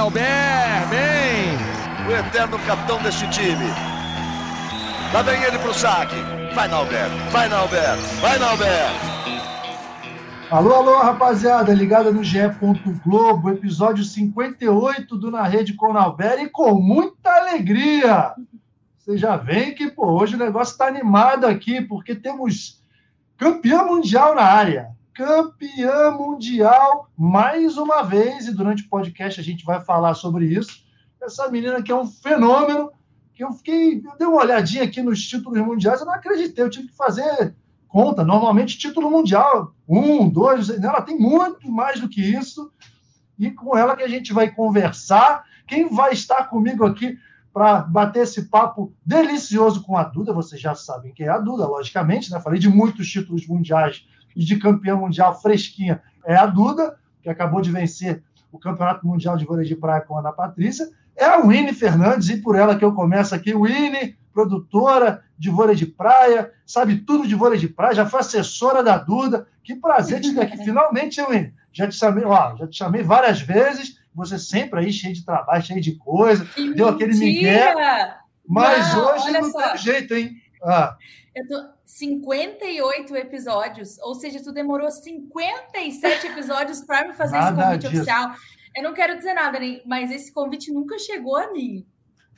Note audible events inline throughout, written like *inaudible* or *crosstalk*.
Nauber, bem! O eterno capitão deste time. Lá vem ele pro saque. Vai, Nauber, vai, Nauber, vai, Nauber! Alô, alô, rapaziada, ligada no GE. Globo, episódio 58 do Na Rede com Nauber e com muita alegria. Você já vem que, pô, hoje o negócio está animado aqui, porque temos campeão mundial na área campeã mundial mais uma vez, e durante o podcast a gente vai falar sobre isso. Essa menina que é um fenômeno, que eu fiquei, eu dei uma olhadinha aqui nos títulos mundiais, eu não acreditei, eu tive que fazer conta. Normalmente, título mundial, um, dois, ela tem muito mais do que isso, e com ela que a gente vai conversar. Quem vai estar comigo aqui para bater esse papo delicioso com a Duda, vocês já sabem quem é a Duda, logicamente, né? Falei de muitos títulos mundiais e de campeã mundial fresquinha é a Duda, que acabou de vencer o Campeonato Mundial de Vôlei de Praia com a Ana Patrícia. É a Winnie Fernandes, e por ela que eu começo aqui. Winnie, produtora de vôlei de praia, sabe tudo de vôlei de praia, já foi assessora da Duda. Que prazer te ter aqui *laughs* finalmente, Winnie. Já te chamei, ó, já te chamei várias vezes, você sempre aí cheio de trabalho, cheio de coisa, que deu aquele migué. Mas não, hoje não só. tem jeito, hein? Ah. Eu tô 58 episódios, ou seja, tu demorou 57 episódios para me fazer nada esse convite disso. oficial. Eu não quero dizer nada, mas esse convite nunca chegou a mim.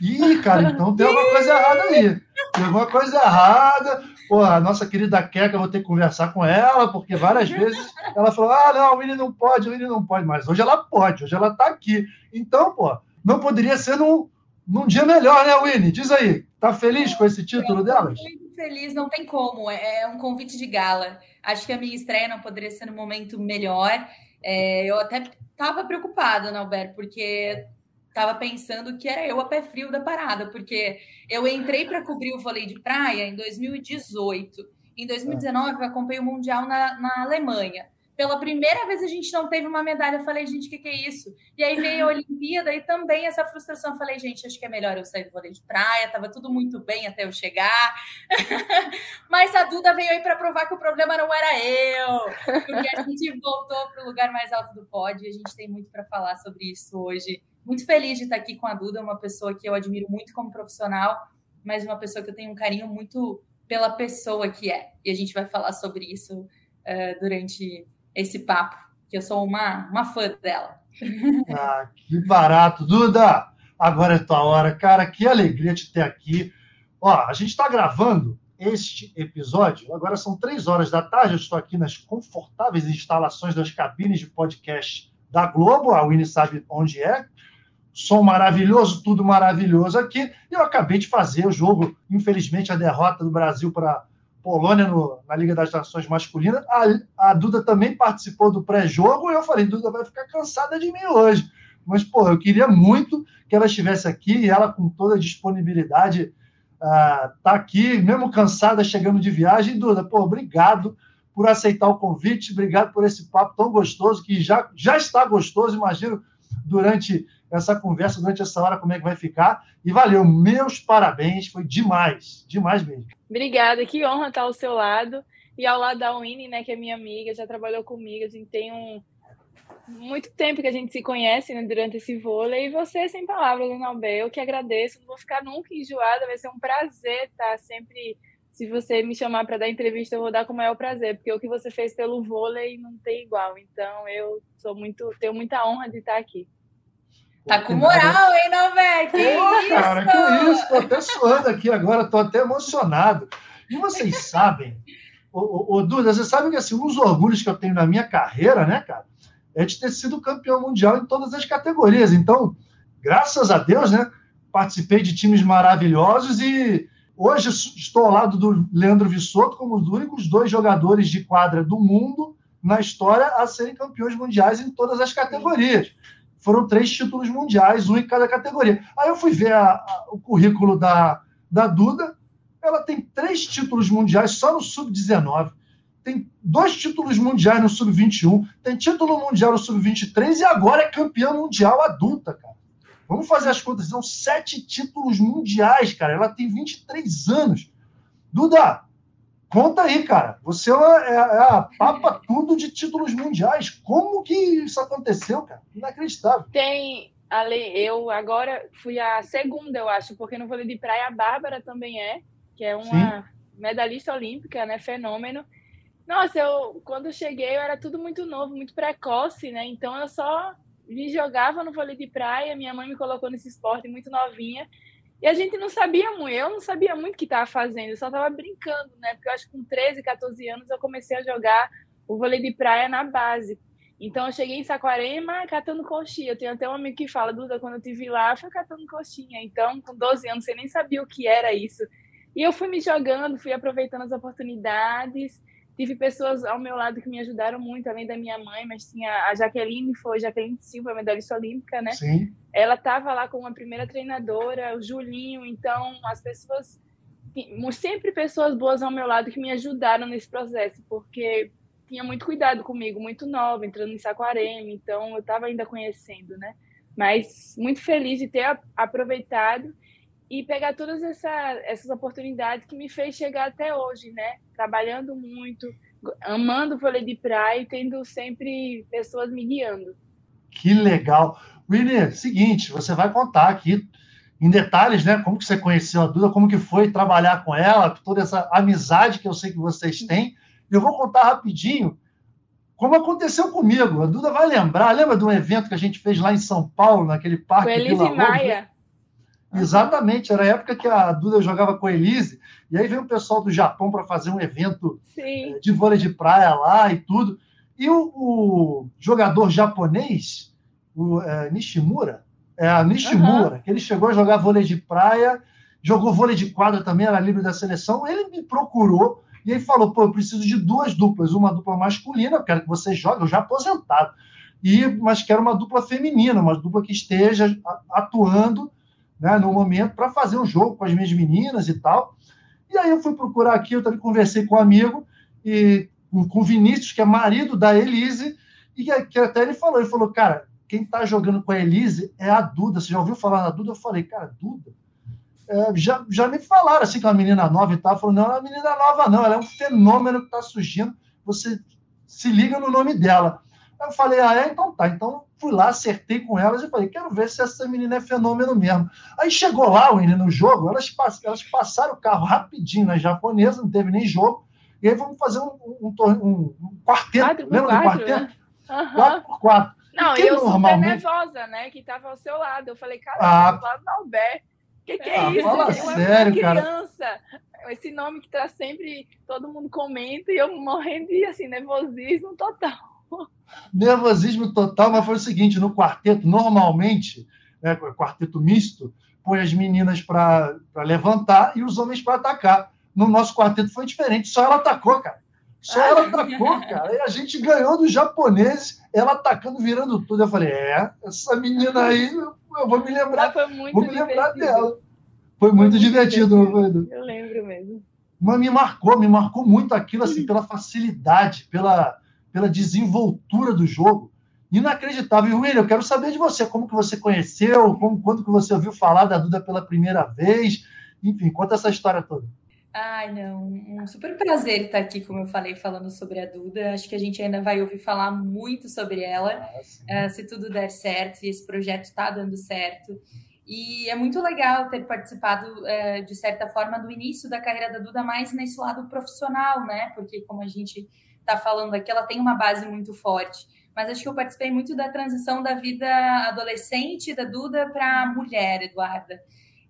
Ih, cara, então tem alguma coisa errada aí. Tem alguma coisa errada. Pô, a nossa querida Keka, eu vou ter que conversar com ela, porque várias vezes ela falou: ah, não, o William não pode, o William não pode. Mas hoje ela pode, hoje ela está aqui. Então, pô, não poderia ser num, num dia melhor, né, Winnie? Diz aí, tá feliz com esse título delas? feliz, não tem como. É, é um convite de gala. Acho que a minha estreia não poderia ser no momento melhor. É, eu até estava preocupada, Alberto, porque estava pensando que era eu a pé frio da parada, porque eu entrei para cobrir o vôlei de praia em 2018. Em 2019, eu acompanhei o Mundial na, na Alemanha. Pela primeira vez a gente não teve uma medalha. Eu falei, gente, o que, que, é isso? E aí veio a *laughs* Olimpíada e também essa frustração. Eu falei, gente, acho que é melhor eu sair do vôlei de praia. Tava tudo muito bem até eu chegar. *laughs* Mas a Duda veio aí para provar que o problema não era eu. Porque a gente voltou para o lugar mais alto do pódio e a gente tem muito para falar sobre isso hoje. Muito feliz de estar aqui com a Duda, uma pessoa que eu admiro muito como profissional, mas uma pessoa que eu tenho um carinho muito pela pessoa que é. E a gente vai falar sobre isso uh, durante esse papo, que eu sou uma, uma fã dela. *laughs* Ah, que barato. Duda, agora é tua hora. Cara, que alegria te ter aqui. Ó, a gente está gravando este episódio, agora são três horas da tarde, eu estou aqui nas confortáveis instalações das cabines de podcast da Globo, a Winnie sabe onde é, som maravilhoso, tudo maravilhoso aqui, e eu acabei de fazer o jogo, infelizmente a derrota do Brasil para Polônia no, na Liga das Nações Masculina. A, a Duda também participou do pré-jogo e eu falei, Duda vai ficar cansada de mim hoje. Mas, pô, eu queria muito que ela estivesse aqui e ela, com toda a disponibilidade, uh, tá aqui, mesmo cansada, chegando de viagem. Duda, pô, obrigado por aceitar o convite, obrigado por esse papo tão gostoso, que já, já está gostoso, imagino, durante essa conversa, durante essa hora, como é que vai ficar. E valeu, meus parabéns, foi demais, demais mesmo. Obrigada, que honra estar ao seu lado e ao lado da Winnie, né, que é minha amiga, já trabalhou comigo, a gente tem um muito tempo que a gente se conhece né, durante esse vôlei, e você sem palavras, Nobel, eu que agradeço, não vou ficar nunca enjoada, vai ser um prazer estar sempre, se você me chamar para dar entrevista, eu vou dar com o maior prazer, porque o que você fez pelo vôlei não tem igual, então eu sou muito, tenho muita honra de estar aqui. Tá com moral, hein, Nové? Que Pô, isso? Cara, que isso? Tô até suando aqui agora, tô até emocionado. E vocês sabem, ô, ô, ô, Duda, vocês sabem que assim, um dos orgulhos que eu tenho na minha carreira, né, cara, é de ter sido campeão mundial em todas as categorias. Então, graças a Deus, né, participei de times maravilhosos e hoje estou ao lado do Leandro Vissoto como os únicos dois jogadores de quadra do mundo na história a serem campeões mundiais em todas as categorias foram três títulos mundiais, um em cada categoria. Aí eu fui ver a, a, o currículo da, da Duda, ela tem três títulos mundiais só no Sub-19, tem dois títulos mundiais no Sub-21, tem título mundial no Sub-23 e agora é campeã mundial adulta, cara. Vamos fazer as contas, são sete títulos mundiais, cara. Ela tem 23 anos. Duda, Conta aí, cara. Você é, é, é a papa tudo de títulos mundiais. Como que isso aconteceu, cara? Inacreditável. Tem Ale, eu agora fui a segunda, eu acho, porque no vôlei de praia a Bárbara também é, que é uma Sim. medalhista olímpica, né? Fenômeno. Nossa, eu quando cheguei eu era tudo muito novo, muito precoce, né? Então eu só me jogava no vôlei de praia, minha mãe me colocou nesse esporte muito novinha. E a gente não sabia muito, eu não sabia muito o que estava fazendo, eu só estava brincando, né? Porque eu acho que com 13, 14 anos eu comecei a jogar o vôlei de praia na base. Então eu cheguei em Saquarema catando coxinha. Eu tenho até um amigo que fala, Duda, quando eu te vi lá, foi catando coxinha. Então, com 12 anos, você nem sabia o que era isso. E eu fui me jogando, fui aproveitando as oportunidades. Tive pessoas ao meu lado que me ajudaram muito, além da minha mãe, mas tinha a Jaqueline, foi Jaqueline Silva, medalhista olímpica, né? Sim. Ela estava lá como a primeira treinadora, o Julinho, então as pessoas sempre pessoas boas ao meu lado que me ajudaram nesse processo, porque tinha muito cuidado comigo, muito nova, entrando em Saquarema, então eu estava ainda conhecendo, né? Mas muito feliz de ter aproveitado e pegar todas essa, essas oportunidades que me fez chegar até hoje, né? Trabalhando muito, amando o vôlei de praia e tendo sempre pessoas me guiando. Que legal. Winnie, seguinte, você vai contar aqui em detalhes, né? Como que você conheceu a Duda, como que foi trabalhar com ela, toda essa amizade que eu sei que vocês têm. Eu vou contar rapidinho como aconteceu comigo. A Duda vai lembrar. Lembra de um evento que a gente fez lá em São Paulo, naquele parque? Com Elise Maia. Exatamente, era a época que a Duda jogava com a Elise, e aí veio o pessoal do Japão para fazer um evento Sim. Eh, de vôlei de praia lá e tudo. E o, o jogador japonês, o é, Nishimura, é Nishimura, uhum. que ele chegou a jogar vôlei de praia, jogou vôlei de quadra também, era livre da seleção, ele me procurou e ele falou: pô, eu preciso de duas duplas, uma dupla masculina, eu quero que você jogue, eu já aposentado, e, mas quero uma dupla feminina, uma dupla que esteja atuando né, no momento para fazer um jogo com as minhas meninas e tal. E aí eu fui procurar aqui, eu também conversei com um amigo, e com o Vinícius, que é marido da Elise, e que até ele falou, ele falou, cara, quem está jogando com a Elise é a Duda. Você já ouviu falar na Duda? Eu falei, cara, Duda? é, já, já me falaram assim que é uma menina nova e tal. Falou, não, não é uma menina nova, não, ela é um fenômeno que está surgindo. Você se liga no nome dela. Eu falei, ah, é? Então tá. Então fui lá, acertei com elas e falei, quero ver se essa menina é fenômeno mesmo. Aí chegou lá, Winnie, no jogo, elas, elas passaram o carro rapidinho na japonesa, não teve nem jogo. E aí vamos fazer um, um, um, um quarteto. Quatro lembra quatro, do quarteto? Né? Uhum. Quatro por quatro. Não, eu normalmente... super nervosa, né? Que tava ao seu lado. Eu falei, cara, ah, do lado da Alberto. O que, que, é ah, isso? Fala sério, criança. Cara. Esse nome que tá sempre, todo mundo comenta e eu morrendo de assim, nervosismo total. Nervosismo total, mas foi o seguinte: no quarteto, normalmente, é, quarteto misto, põe as meninas para levantar e os homens para atacar. No nosso quarteto foi diferente, só ela atacou, cara. Só ah. ela atacou, cara. E a gente ganhou dos japoneses, ela atacando, virando tudo. Eu falei, é, essa menina aí eu vou me lembrar. foi vou me lembrar dela. Foi muito, muito divertido, divertido. Eu lembro mesmo. Mas me marcou, me marcou muito aquilo, assim, pela facilidade, pela, pela desenvoltura do jogo. Inacreditável. E, William, eu quero saber de você, como que você conheceu, como, quando que você ouviu falar da Duda pela primeira vez. Enfim, conta essa história toda. Ai, não, um super prazer estar aqui, como eu falei, falando sobre a Duda. Acho que a gente ainda vai ouvir falar muito sobre ela, uh, se tudo der certo, e esse projeto está dando certo. E é muito legal ter participado, uh, de certa forma, do início da carreira da Duda, mais nesse lado profissional, né? Porque, como a gente está falando aqui, ela tem uma base muito forte. Mas acho que eu participei muito da transição da vida adolescente da Duda para mulher, Eduarda.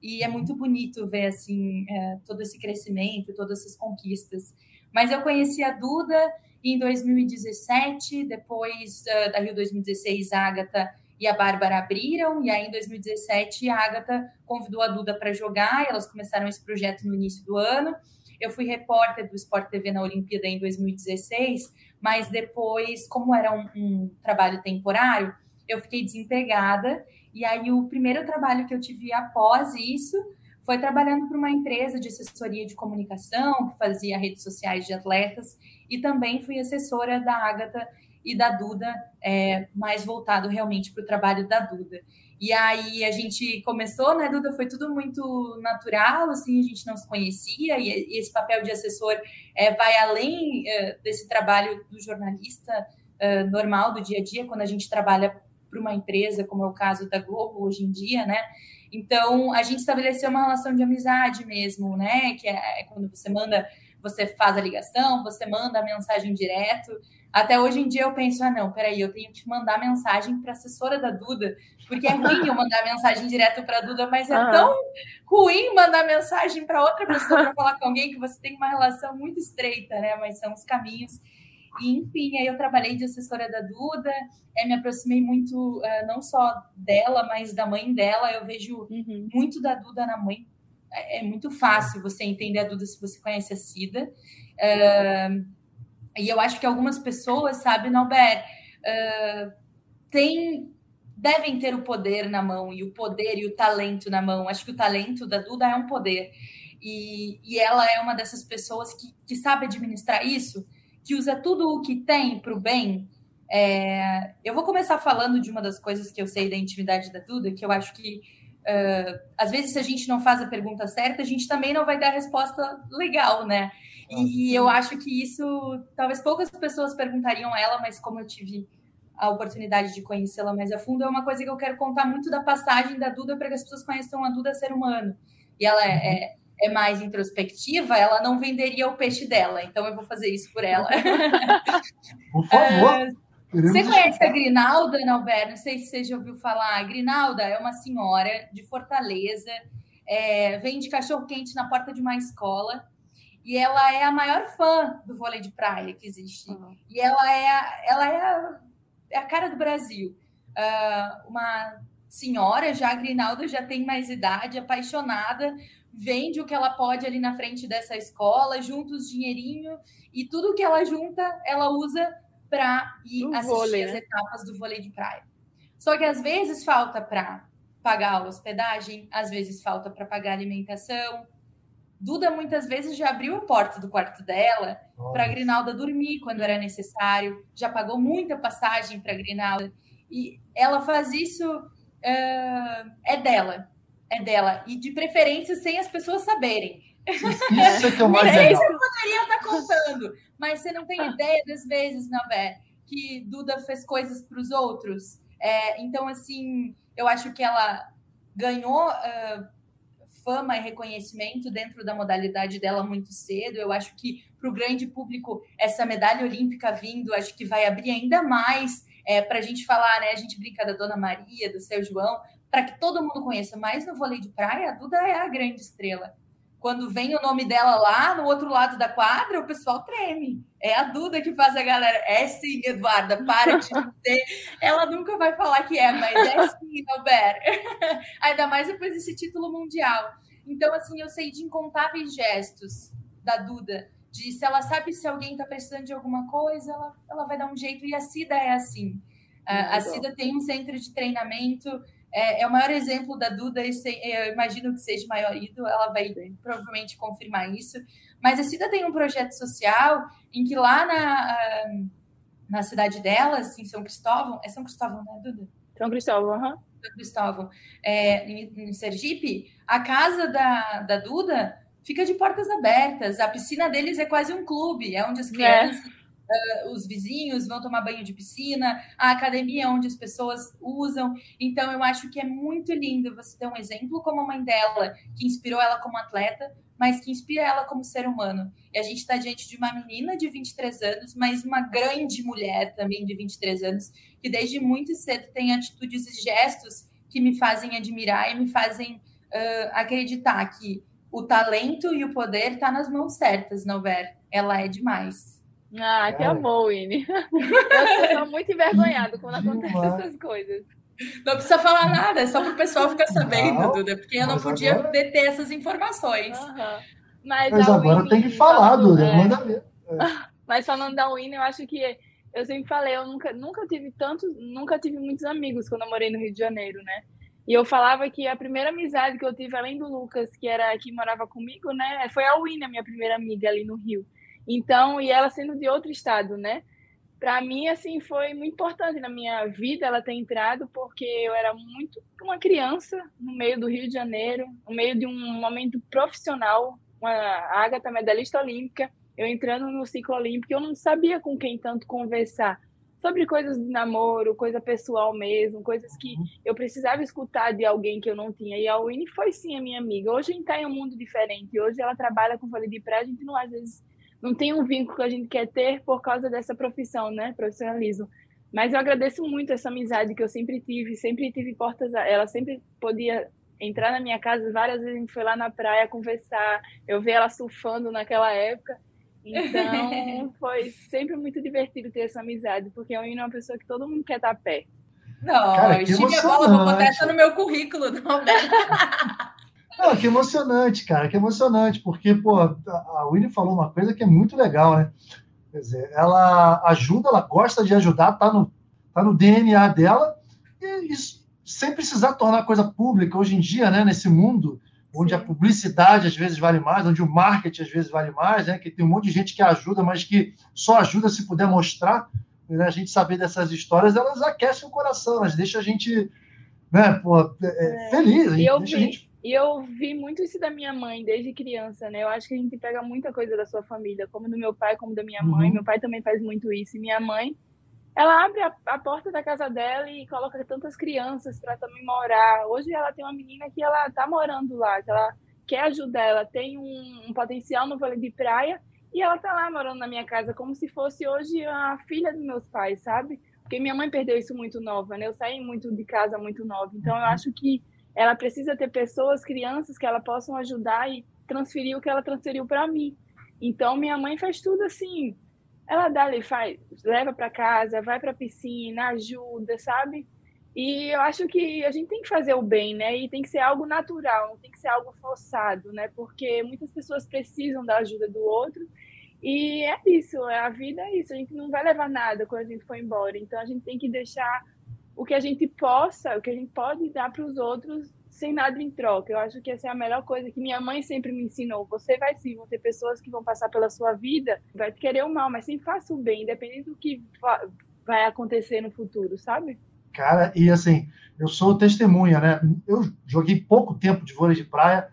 E é muito bonito ver assim é, todo esse crescimento, todas essas conquistas. Mas eu conheci a Duda em 2017, depois uh, da Rio 2016, a Agatha e a Bárbara abriram, e aí em 2017 a Agatha convidou a Duda para jogar, elas começaram esse projeto no início do ano. Eu fui repórter do Sport TV na Olimpíada em 2016, mas depois, como era um, um trabalho temporário, eu fiquei desempregada e aí o primeiro trabalho que eu tive após isso foi trabalhando para uma empresa de assessoria de comunicação, que fazia redes sociais de atletas, e também fui assessora da Agatha e da Duda, é, mais voltado realmente para o trabalho da Duda. E aí a gente começou, né, Duda? Foi tudo muito natural, assim, a gente não se conhecia, e, esse papel de assessor é, vai além é, desse trabalho do jornalista é, normal do dia a dia, quando a gente trabalha para uma empresa, como é o caso da Globo hoje em dia, né? Então, a gente estabeleceu uma relação de amizade mesmo, né? Que é, é quando você manda, você faz a ligação, você manda a mensagem direto. Até hoje em dia eu penso, ah, não, peraí, eu tenho que mandar mensagem para a assessora da Duda, porque é ruim eu mandar mensagem direto para a Duda, mas é uhum. tão ruim mandar mensagem para outra pessoa para falar com alguém que você tem uma relação muito estreita, né? Mas são os caminhos. E, enfim, aí eu trabalhei de assessora da Duda, é, me aproximei muito, uh, não só dela, mas da mãe dela. Eu vejo uhum. muito da Duda na mãe. É, é, muito fácil você entender a Duda se você conhece a Cida. Uh, e eu acho que algumas pessoas, sabe, Nauber, uh, tem, devem ter o poder na mão, e o poder e o talento na mão. Acho que o talento da Duda é um poder. E, e ela é uma dessas pessoas que, que sabe administrar isso, que usa tudo o que tem para o bem. É, eu vou começar falando de uma das coisas que eu sei da intimidade da Duda, que eu acho que uh, às vezes se a gente não faz a pergunta certa, a gente também não vai dar a resposta legal, né? E eu acho que isso, talvez poucas pessoas perguntariam a ela, mas como eu tive a oportunidade de conhecê-la mais a fundo, é uma coisa que eu quero contar muito da passagem da Duda para que as pessoas conheçam a Duda ser humano. E ela é, é, é, mais introspectiva, ela não venderia o peixe dela, então eu vou fazer isso por ela. *laughs* Por favor. É, você conhece a Grinalda, Nauber? Não sei se você já ouviu falar. A Grinalda é uma senhora de Fortaleza, é, vende cachorro-quente na porta de uma escola e ela é a maior fã do vôlei de praia que existe. Uhum. E ela é, a, ela é a, é a cara do Brasil. Uh, uma senhora, já a Grinalda já tem mais idade, apaixonada, vende o que ela pode ali na frente dessa escola, junta os dinheirinho e tudo que ela junta, ela usa para ir assistir vôlei, as né? etapas do vôlei de praia. Só que às vezes falta para pagar a hospedagem, às vezes falta para pagar a alimentação, Duda muitas vezes já abriu a porta do quarto dela para a Grinalda dormir quando era necessário, já pagou muita passagem para a Grinalda. E ela faz isso, uh, é dela, é dela. E de preferência sem as pessoas saberem. Isso é que é *laughs* mais legal. Isso eu poderia estar contando, mas você não tem ideia das vezes, Navé, que Duda fez coisas para os outros. É, então, assim, eu acho que ela ganhou. Uh, fama e reconhecimento dentro da modalidade dela muito cedo. Eu acho que para o grande público essa medalha olímpica vindo, acho que vai abrir ainda mais é, para a gente falar, né? A gente brinca da Dona Maria, do seu João, para que todo mundo conheça. Mas no vôlei de praia, a Duda é a grande estrela. Quando vem o nome dela lá no outro lado da quadra, o pessoal treme. É a Duda que faz a galera. É sim, Eduarda, para de *laughs* dizer. Ela nunca vai falar que é, mas é sim, Albert. *laughs* Ainda mais depois desse título mundial. Então, assim, eu sei de incontáveis gestos da Duda, de se ela sabe se alguém está precisando de alguma coisa, ela, ela vai dar um jeito. E a Cida é assim. A, a Cida tem um centro de treinamento é, é, o maior exemplo da Duda, eu imagino que seja o maior ídolo, ela vai provavelmente confirmar isso. Mas a Cida tem um projeto social em que lá na, na cidade delas, em São Cristóvão, é São Cristóvão, né, Duda? São Cristóvão, aham. Uhum. São Cristóvão, é, em, em Sergipe, a casa da, da Duda fica de portas abertas. A piscina deles é quase um clube, é onde as é. crianças. É uh, os vizinhos vão tomar banho de piscina, a academia onde as pessoas usam. Então, eu acho que é muito lindo você ter um exemplo como a mãe dela, que inspirou ela como atleta, mas que inspira ela como ser humano. E a gente está diante de uma menina de 23 anos, mas uma grande mulher também de 23 anos, que desde muito cedo tem atitudes e gestos que me fazem admirar e me fazem uh, acreditar que o talento e o poder tá nas mãos certas, Nover. Ela é demais. Ah, que amor, Winnie. *laughs* Eu estou muito envergonhado quando acontecem essas coisas. Não precisa falar nada, é só para o pessoal ficar sabendo, não, Duda, porque eu não podia agora... deter essas informações. Uhum. Mas, Mas agora Winnie, tem que falar, Duda, é... manda ver. É. *laughs* Mas falando da Winnie, eu acho que eu sempre falei, eu nunca, nunca tive tantos, nunca tive muitos amigos quando eu morei no Rio de Janeiro, né? E eu falava que a primeira amizade que eu tive, além do Lucas, que era que morava comigo, né, foi a Winnie, a minha primeira amiga ali no Rio. Então, e ela sendo de outro estado, né? Para mim, assim, foi muito importante na minha vida ela ter entrado, porque eu era muito uma criança no meio do Rio de Janeiro, no meio de um momento profissional, uma Agatha medalhista olímpica, eu entrando no ciclo olímpico, eu não sabia com quem tanto conversar, sobre coisas de namoro, coisa pessoal mesmo, coisas que eu precisava escutar de alguém que eu não tinha. E a Winnie foi sim a minha amiga. Hoje a gente está em um mundo diferente. Hoje ela trabalha com vôlei de praia, a gente não às vezes não tem um vínculo que a gente quer ter por causa dessa profissão, né, profissionalismo. Mas eu agradeço muito essa amizade que eu sempre tive, sempre tive portas, ela sempre podia entrar na minha casa, várias vezes a gente foi lá na praia conversar, eu vi ela surfando naquela época. Então, *laughs* foi sempre muito divertido ter essa amizade, porque eu é uma pessoa que todo mundo quer estar perto. Não, Cara, eu estive a bola, vou botar essa no meu currículo, não, né? *laughs* Não, que emocionante, cara, que emocionante, porque, pô, a Winnie falou uma coisa que é muito legal, né? Quer dizer, ela ajuda, ela gosta de ajudar, tá no, tá no DNA dela, e isso, sem precisar tornar a coisa pública. Hoje em dia, né, nesse mundo onde a publicidade às vezes vale mais, onde o marketing às vezes vale mais, né, que tem um monte de gente que ajuda, mas que só ajuda se puder mostrar, né, a gente saber dessas histórias, elas aquecem o coração, elas deixam a gente né, pô, é, é, feliz. E eu, vi, gente... e eu vi muito isso da minha mãe desde criança, né? Eu acho que a gente pega muita coisa da sua família, como do meu pai, como da minha mãe. Uhum. Meu pai também faz muito isso. E minha mãe, ela abre a, a, porta da casa dela e coloca tantas crianças para também morar. Hoje ela tem uma menina que ela tá morando lá, que ela quer ajudar, ela tem um, um potencial no vôlei de praia e ela tá lá morando na minha casa como se fosse hoje a filha dos meus pais, sabe? Porque minha mãe perdeu isso muito nova, né? Eu saí muito de casa muito nova. Então eu acho que ela precisa ter pessoas, crianças que ela possam ajudar e transferir o que ela transferiu para mim. Então minha mãe faz tudo assim, ela dá ali, faz, leva para casa, vai para piscina, ajuda, sabe? E eu acho que a gente tem que fazer o bem, né? E tem que ser algo natural, não tem que ser algo forçado, né? Porque muitas pessoas precisam da ajuda do outro. E é isso, a vida é isso. A gente não vai levar nada quando a gente for embora. Então a gente tem que deixar o que a gente possa, o que a gente pode dar para os outros sem nada em troca. Eu acho que essa é a melhor coisa que minha mãe sempre me ensinou. Você vai sim, vão ter pessoas que vão passar pela sua vida, vai querer o mal, mas sempre faça o bem, independente do que vai acontecer no futuro, sabe? Cara, e assim, eu sou testemunha, né? Eu joguei pouco tempo de vôlei de praia,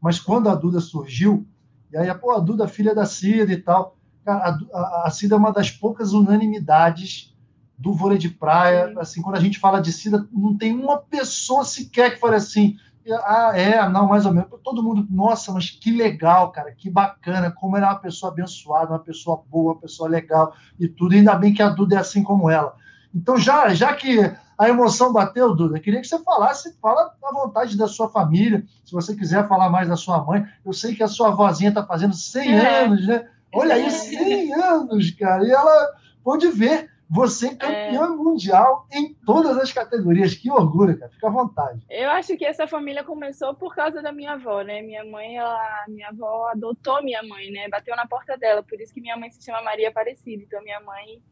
mas quando a Duda surgiu, e aí, pô, a Duda, filha da Cida e tal, cara, a, a Cida é uma das poucas unanimidades do vôlei de praia. Sim. Assim, quando a gente fala de Cida, não tem uma pessoa sequer que fale assim. Ah, é, não, mais ou menos. Todo mundo, nossa, mas que legal, cara, que bacana, como ela é uma pessoa abençoada, uma pessoa boa, uma pessoa legal e tudo. Ainda bem que a Duda é assim como ela. Então, já, já que a emoção bateu, Duda, queria que você falasse, fala à vontade da sua família, se você quiser falar mais da sua mãe. Eu sei que a sua vozinha está fazendo 100 é. anos, né? Olha aí, 100 *laughs* anos, cara. E ela pode ver você é campeã é... mundial em todas as categorias. Que orgulho, cara. Fica à vontade. Eu acho que essa família começou por causa da minha avó, né? Minha mãe, ela, minha avó adotou minha mãe, né? Bateu na porta dela. Por isso que minha mãe se chama Maria Aparecida. Então, minha mãe,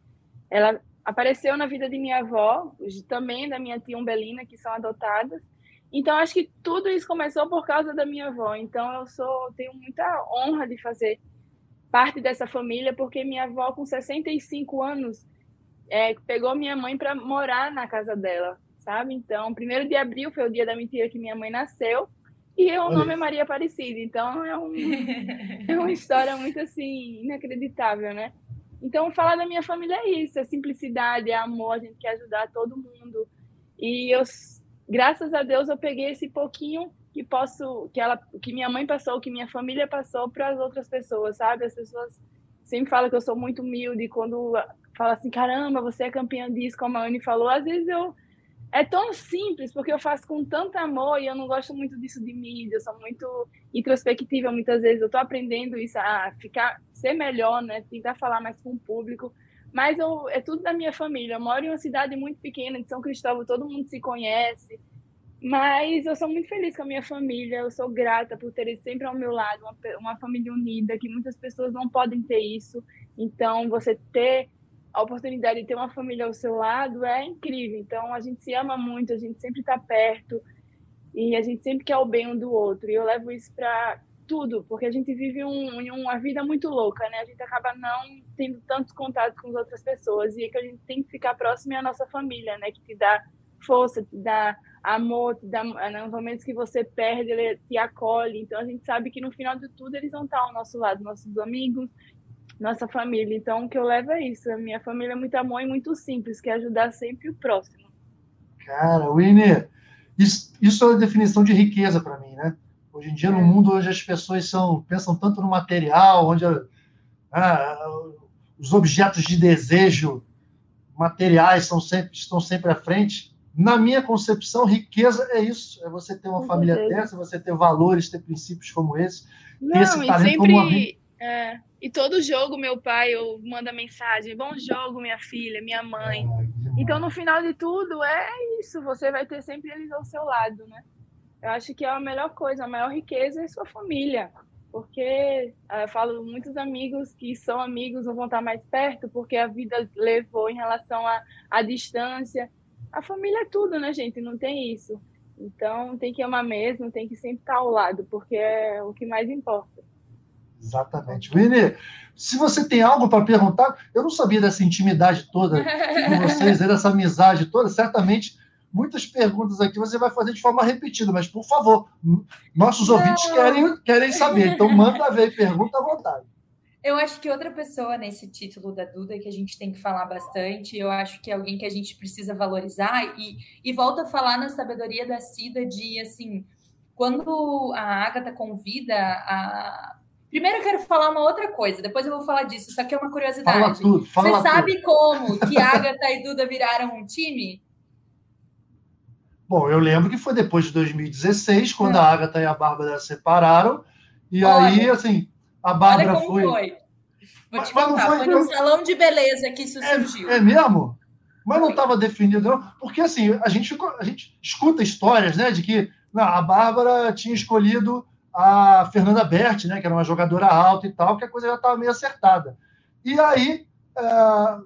ela apareceu na vida de minha avó, também da minha tia Umbelina, que são adotadas. Então, acho que tudo isso começou por causa da minha avó. Então, eu sou tenho muita honra de fazer parte dessa família, porque minha avó, com 65 anos, é, pegou minha mãe para morar na casa dela, sabe? Então, primeiro de abril foi o dia da mentira que minha mãe nasceu. E o nome é Maria Aparecida. Então, é, um, é uma *laughs* história muito, assim, inacreditável, né? Então, falar da minha família é isso. É simplicidade, é amor. A gente quer ajudar todo mundo. E eu, graças a Deus, eu peguei esse pouquinho que posso, que ela, que minha mãe passou, que minha família passou para as outras pessoas, sabe? As pessoas sempre falam que eu sou muito humilde quando fala assim, caramba, você é campeã disso, como a Anne falou, às vezes eu é tão simples, porque eu faço com tanto amor e eu não gosto muito disso de mídia, eu sou muito introspectiva muitas vezes, eu estou aprendendo isso, a ficar, ser melhor, né, tentar falar mais com o público, mas eu, é tudo da minha família, eu moro em uma cidade muito pequena, de São Cristóvão, todo mundo se conhece, mas eu sou muito feliz com a minha família, eu sou grata por ter sempre ao meu lado, uma, uma família unida, que muitas pessoas não podem ter isso, então você ter a oportunidade de ter uma família ao seu lado é incrível. Então, a gente se ama muito, a gente sempre está perto e a gente sempre quer o bem um do outro. E eu levo isso para tudo, porque a gente vive um, uma vida muito louca, né? A gente acaba não tendo tantos contatos com as outras pessoas e é que a gente tem que ficar próximo à nossa família, né? Que te dá força, te dá amor, te dá, né? nos momentos que você perde, ele te acolhe. Então, a gente sabe que no final de tudo eles vão estar ao nosso lado, nossos amigos, nossa família. Então, o que eu levo é isso. A minha família é muito amor e muito simples, que é ajudar sempre o próximo. Cara, Winnie, isso, isso é a definição de riqueza para mim, né? Hoje em dia, no é. mundo, hoje as pessoas são, pensam tanto no material, onde ah, os objetos de desejo materiais são sempre, estão sempre à frente. Na minha concepção, riqueza é isso: é você ter uma Com família certeza. dessa, você ter valores, ter princípios como esse, Não, ter esse talento sempre... como é, e todo jogo, meu pai eu manda mensagem: bom jogo, minha filha, minha mãe. então, no final de tudo, é isso. Você vai ter sempre eles ao seu lado, né? Eu acho que é a melhor coisa, a maior riqueza é sua família. Porque eu falo muitos amigos que são amigos não vão estar mais perto porque a vida levou em relação à, à distância. A família é tudo, né, gente? Não tem isso. Então, tem que amar mesmo, tem que sempre estar ao lado, porque é o que mais importa. Exatamente. Vini, se você tem algo para perguntar, eu não sabia dessa intimidade toda com *laughs* vocês, dessa amizade toda. Certamente, muitas perguntas aqui você vai fazer de forma repetida, mas por favor, nossos não. ouvintes querem, querem saber. Então, manda ver, pergunta à vontade. Eu acho que outra pessoa nesse título da Duda que a gente tem que falar bastante, eu acho que é alguém que a gente precisa valorizar e, e volta a falar na sabedoria da Cida de assim, quando a Agatha convida a, Primeiro eu quero falar uma outra coisa, depois eu vou falar disso, só que é uma curiosidade. Fala tudo, fala Você sabe tudo. como que Agatha e Duda viraram um time? Bom, eu lembro que foi depois de 2016, quando a Agatha e a Bárbara separaram. E olha, aí, assim, a Bárbara foi... foi. Vou te mas, contar, foi, foi no salão de beleza que isso é, surgiu. É mesmo? Mas não estava definido, não. Porque, assim, a gente, a gente escuta histórias, né, de que não, a Bárbara tinha escolhido a Fernanda Berti, né, que era uma jogadora alta e tal, que a coisa já estava meio acertada. E aí é, a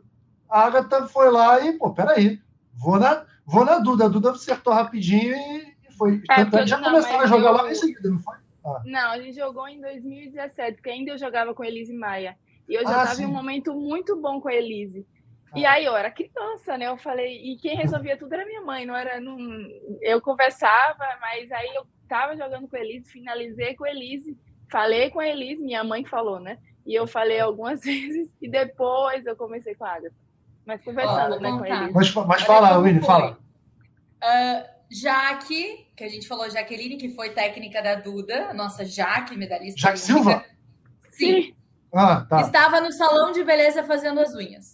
Agatha foi lá e, pô, peraí, vou na, vou na Duda. A Duda acertou rapidinho e foi. É, já começaram a jogar eu... lá em seguida, não foi? Ah. Não, a gente jogou em 2017, porque ainda eu jogava com a Elise Maia. E eu já estava ah, em um momento muito bom com a Elise. E ah. aí eu era criança, né? Eu falei, e quem resolvia tudo era minha mãe, não era. Não, eu conversava, mas aí eu estava jogando com a Elise, finalizei com a Elise, falei com a Elise, minha mãe falou, né? E eu falei algumas *laughs* vezes e depois eu comecei com a Agatha. Mas conversando, né, com a Elise. Mas, mas fala, Winnie, fala. Uh, Jaque, que a gente falou Jaqueline, que foi técnica da Duda, nossa Jaque, medalhista. Jaque Silva? Sim. Ah, tá. Estava no salão de beleza fazendo as unhas.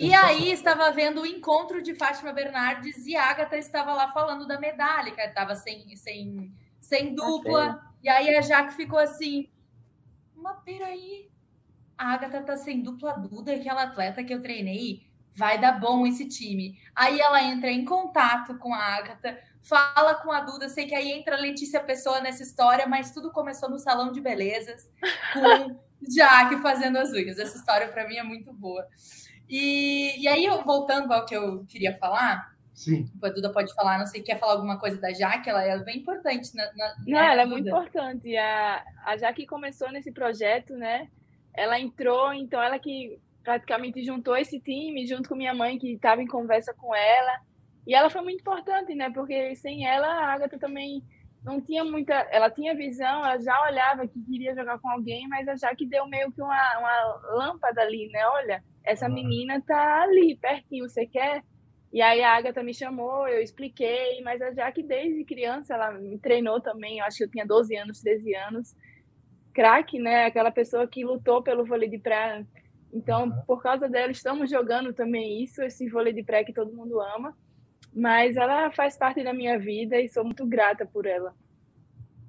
E aí estava vendo o encontro de Fátima Bernardes e Agatha estava lá falando da medalha, que estava sem, sem, sem dupla. E aí a Jaque ficou assim: Mas peraí, a Agatha tá sem dupla Duda, aquela atleta que eu treinei, vai dar bom esse time. Aí ela entra em contato com a Agatha, fala com a Duda, sei que aí entra a Letícia Pessoa nessa história, mas tudo começou no salão de belezas, com *laughs* Jaque fazendo as unhas. Essa história para mim é muito boa. E, e aí, voltando ao que eu queria falar, Sim. A Duda pode falar, não sei, quer falar alguma coisa da Jaque? Ela é bem importante. Na, na não, ela é muito importante. A, a Jaque começou nesse projeto, né? Ela entrou, então ela que praticamente juntou esse time, junto com minha mãe, que estava em conversa com ela. E ela foi muito importante, né? Porque sem ela, a Agatha também não tinha muita. Ela tinha visão, ela já olhava que queria jogar com alguém, mas a Jaque deu meio que uma, uma lâmpada ali, né? Olha, essa menina tá ali, pertinho, você quer? E aí a Agatha me chamou, eu expliquei, mas a Jaque desde criança, ela me treinou também, eu acho que eu tinha 12 anos, 13 anos. Craque, né? Aquela pessoa que lutou pelo vôlei de praia. Então, por causa dela, estamos jogando também isso, esse vôlei de praia que todo mundo ama. Mas ela faz parte da minha vida e sou muito grata por ela.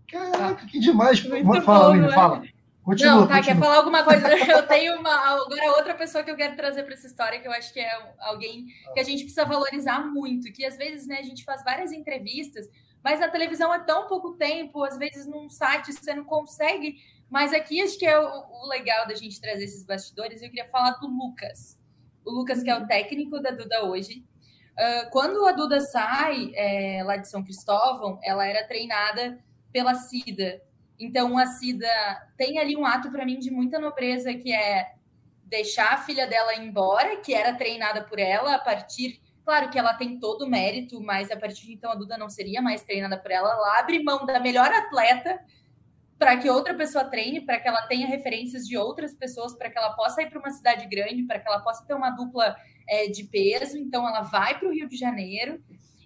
Caraca, que demais! Muito fala, bom, fala. Continua, não, tá, continua. quer falar alguma coisa? *laughs* Eu tenho uma agora outra pessoa que eu quero trazer para essa história que eu acho que é alguém que a gente precisa valorizar muito, que às vezes, né, a gente faz várias entrevistas, mas na televisão é tão pouco tempo, às vezes num site você não consegue, mas aqui acho que é o, o legal da gente trazer esses bastidores. Eu queria falar do Lucas. O Lucas que é o técnico da Duda hoje. Uh, quando a Duda sai é, lá de São Cristóvão, ela era treinada pela Cida, então, a Cida tem ali um ato para mim de muita nobreza, que é deixar a filha dela embora, que era treinada por ela, a partir. Claro que ela tem todo o mérito, mas a partir de então a Duda não seria mais treinada por ela. Ela abre mão da melhor atleta para que outra pessoa treine, para que ela tenha referências de outras pessoas, para que ela possa ir para uma cidade grande, para que ela possa ter uma dupla é, de peso. Então, ela vai para o Rio de Janeiro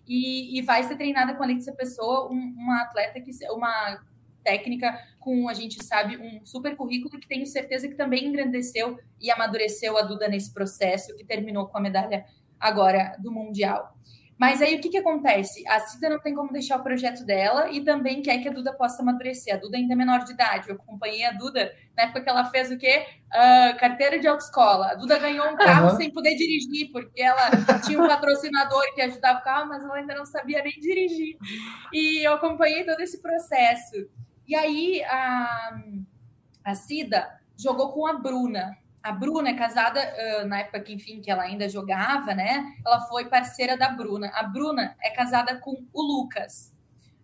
e, e, vai ser treinada com a Letícia Pessoa, um, uma atleta que uma técnica com, a gente sabe, um super currículo que tenho certeza que também engrandeceu e amadureceu a Duda nesse processo, que terminou com a medalha agora do Mundial. Mas aí o que, que acontece? A Cida não tem como deixar o projeto dela e também quer que a Duda possa amadurecer. A Duda ainda é menor de idade. Eu acompanhei a Duda na época que ela fez o quê? Uh, carteira de autoescola. A Duda ganhou um carro uhum. sem poder dirigir, porque ela tinha um patrocinador que ajudava o carro, mas ela ainda não sabia nem dirigir. E eu acompanhei todo esse processo. E aí a, a Cida jogou com a Bruna. A Bruna é casada, uh, na época que, enfim, que ela ainda jogava, né? Ela foi parceira da Bruna. A Bruna é casada com o Lucas.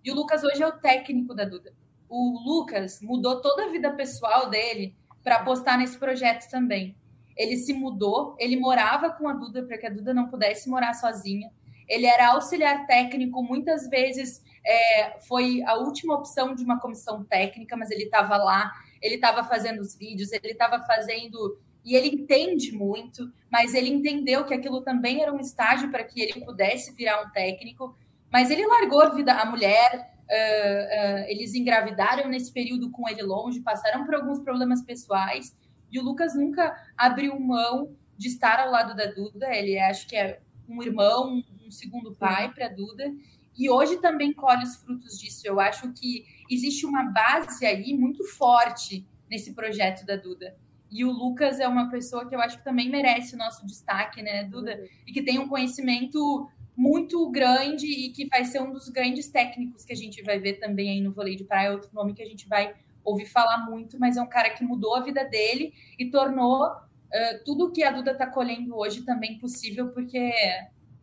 E o Lucas hoje é o técnico da Duda. O Lucas mudou toda a vida pessoal dele para apostar nesse projeto também. Ele se mudou, ele morava com a Duda para que a Duda não pudesse morar sozinha. Ele era auxiliar técnico, muitas vezes é, foi a última opção de uma comissão técnica, mas ele estava lá, ele estava fazendo os vídeos, ele estava fazendo e ele entende muito, mas ele entendeu que aquilo também era um estágio para que ele pudesse virar um técnico. Mas ele largou a vida, a mulher, uh, uh, eles engravidaram nesse período com ele longe, passaram por alguns problemas pessoais, e o Lucas nunca abriu mão de estar ao lado da Duda. Ele acho que é um irmão, um segundo pai para a Duda. E hoje também colhe os frutos disso. Eu acho que existe uma base aí muito forte nesse projeto da Duda. E o Lucas é uma pessoa que eu acho que também merece o nosso destaque, né, Duda? Uhum. E que tem um conhecimento muito grande e que vai ser um dos grandes técnicos que a gente vai ver também aí no vôlei de praia, é outro nome que a gente vai ouvir falar muito, mas é um cara que mudou a vida dele e tornou uh, tudo que a Duda está colhendo hoje também possível, porque,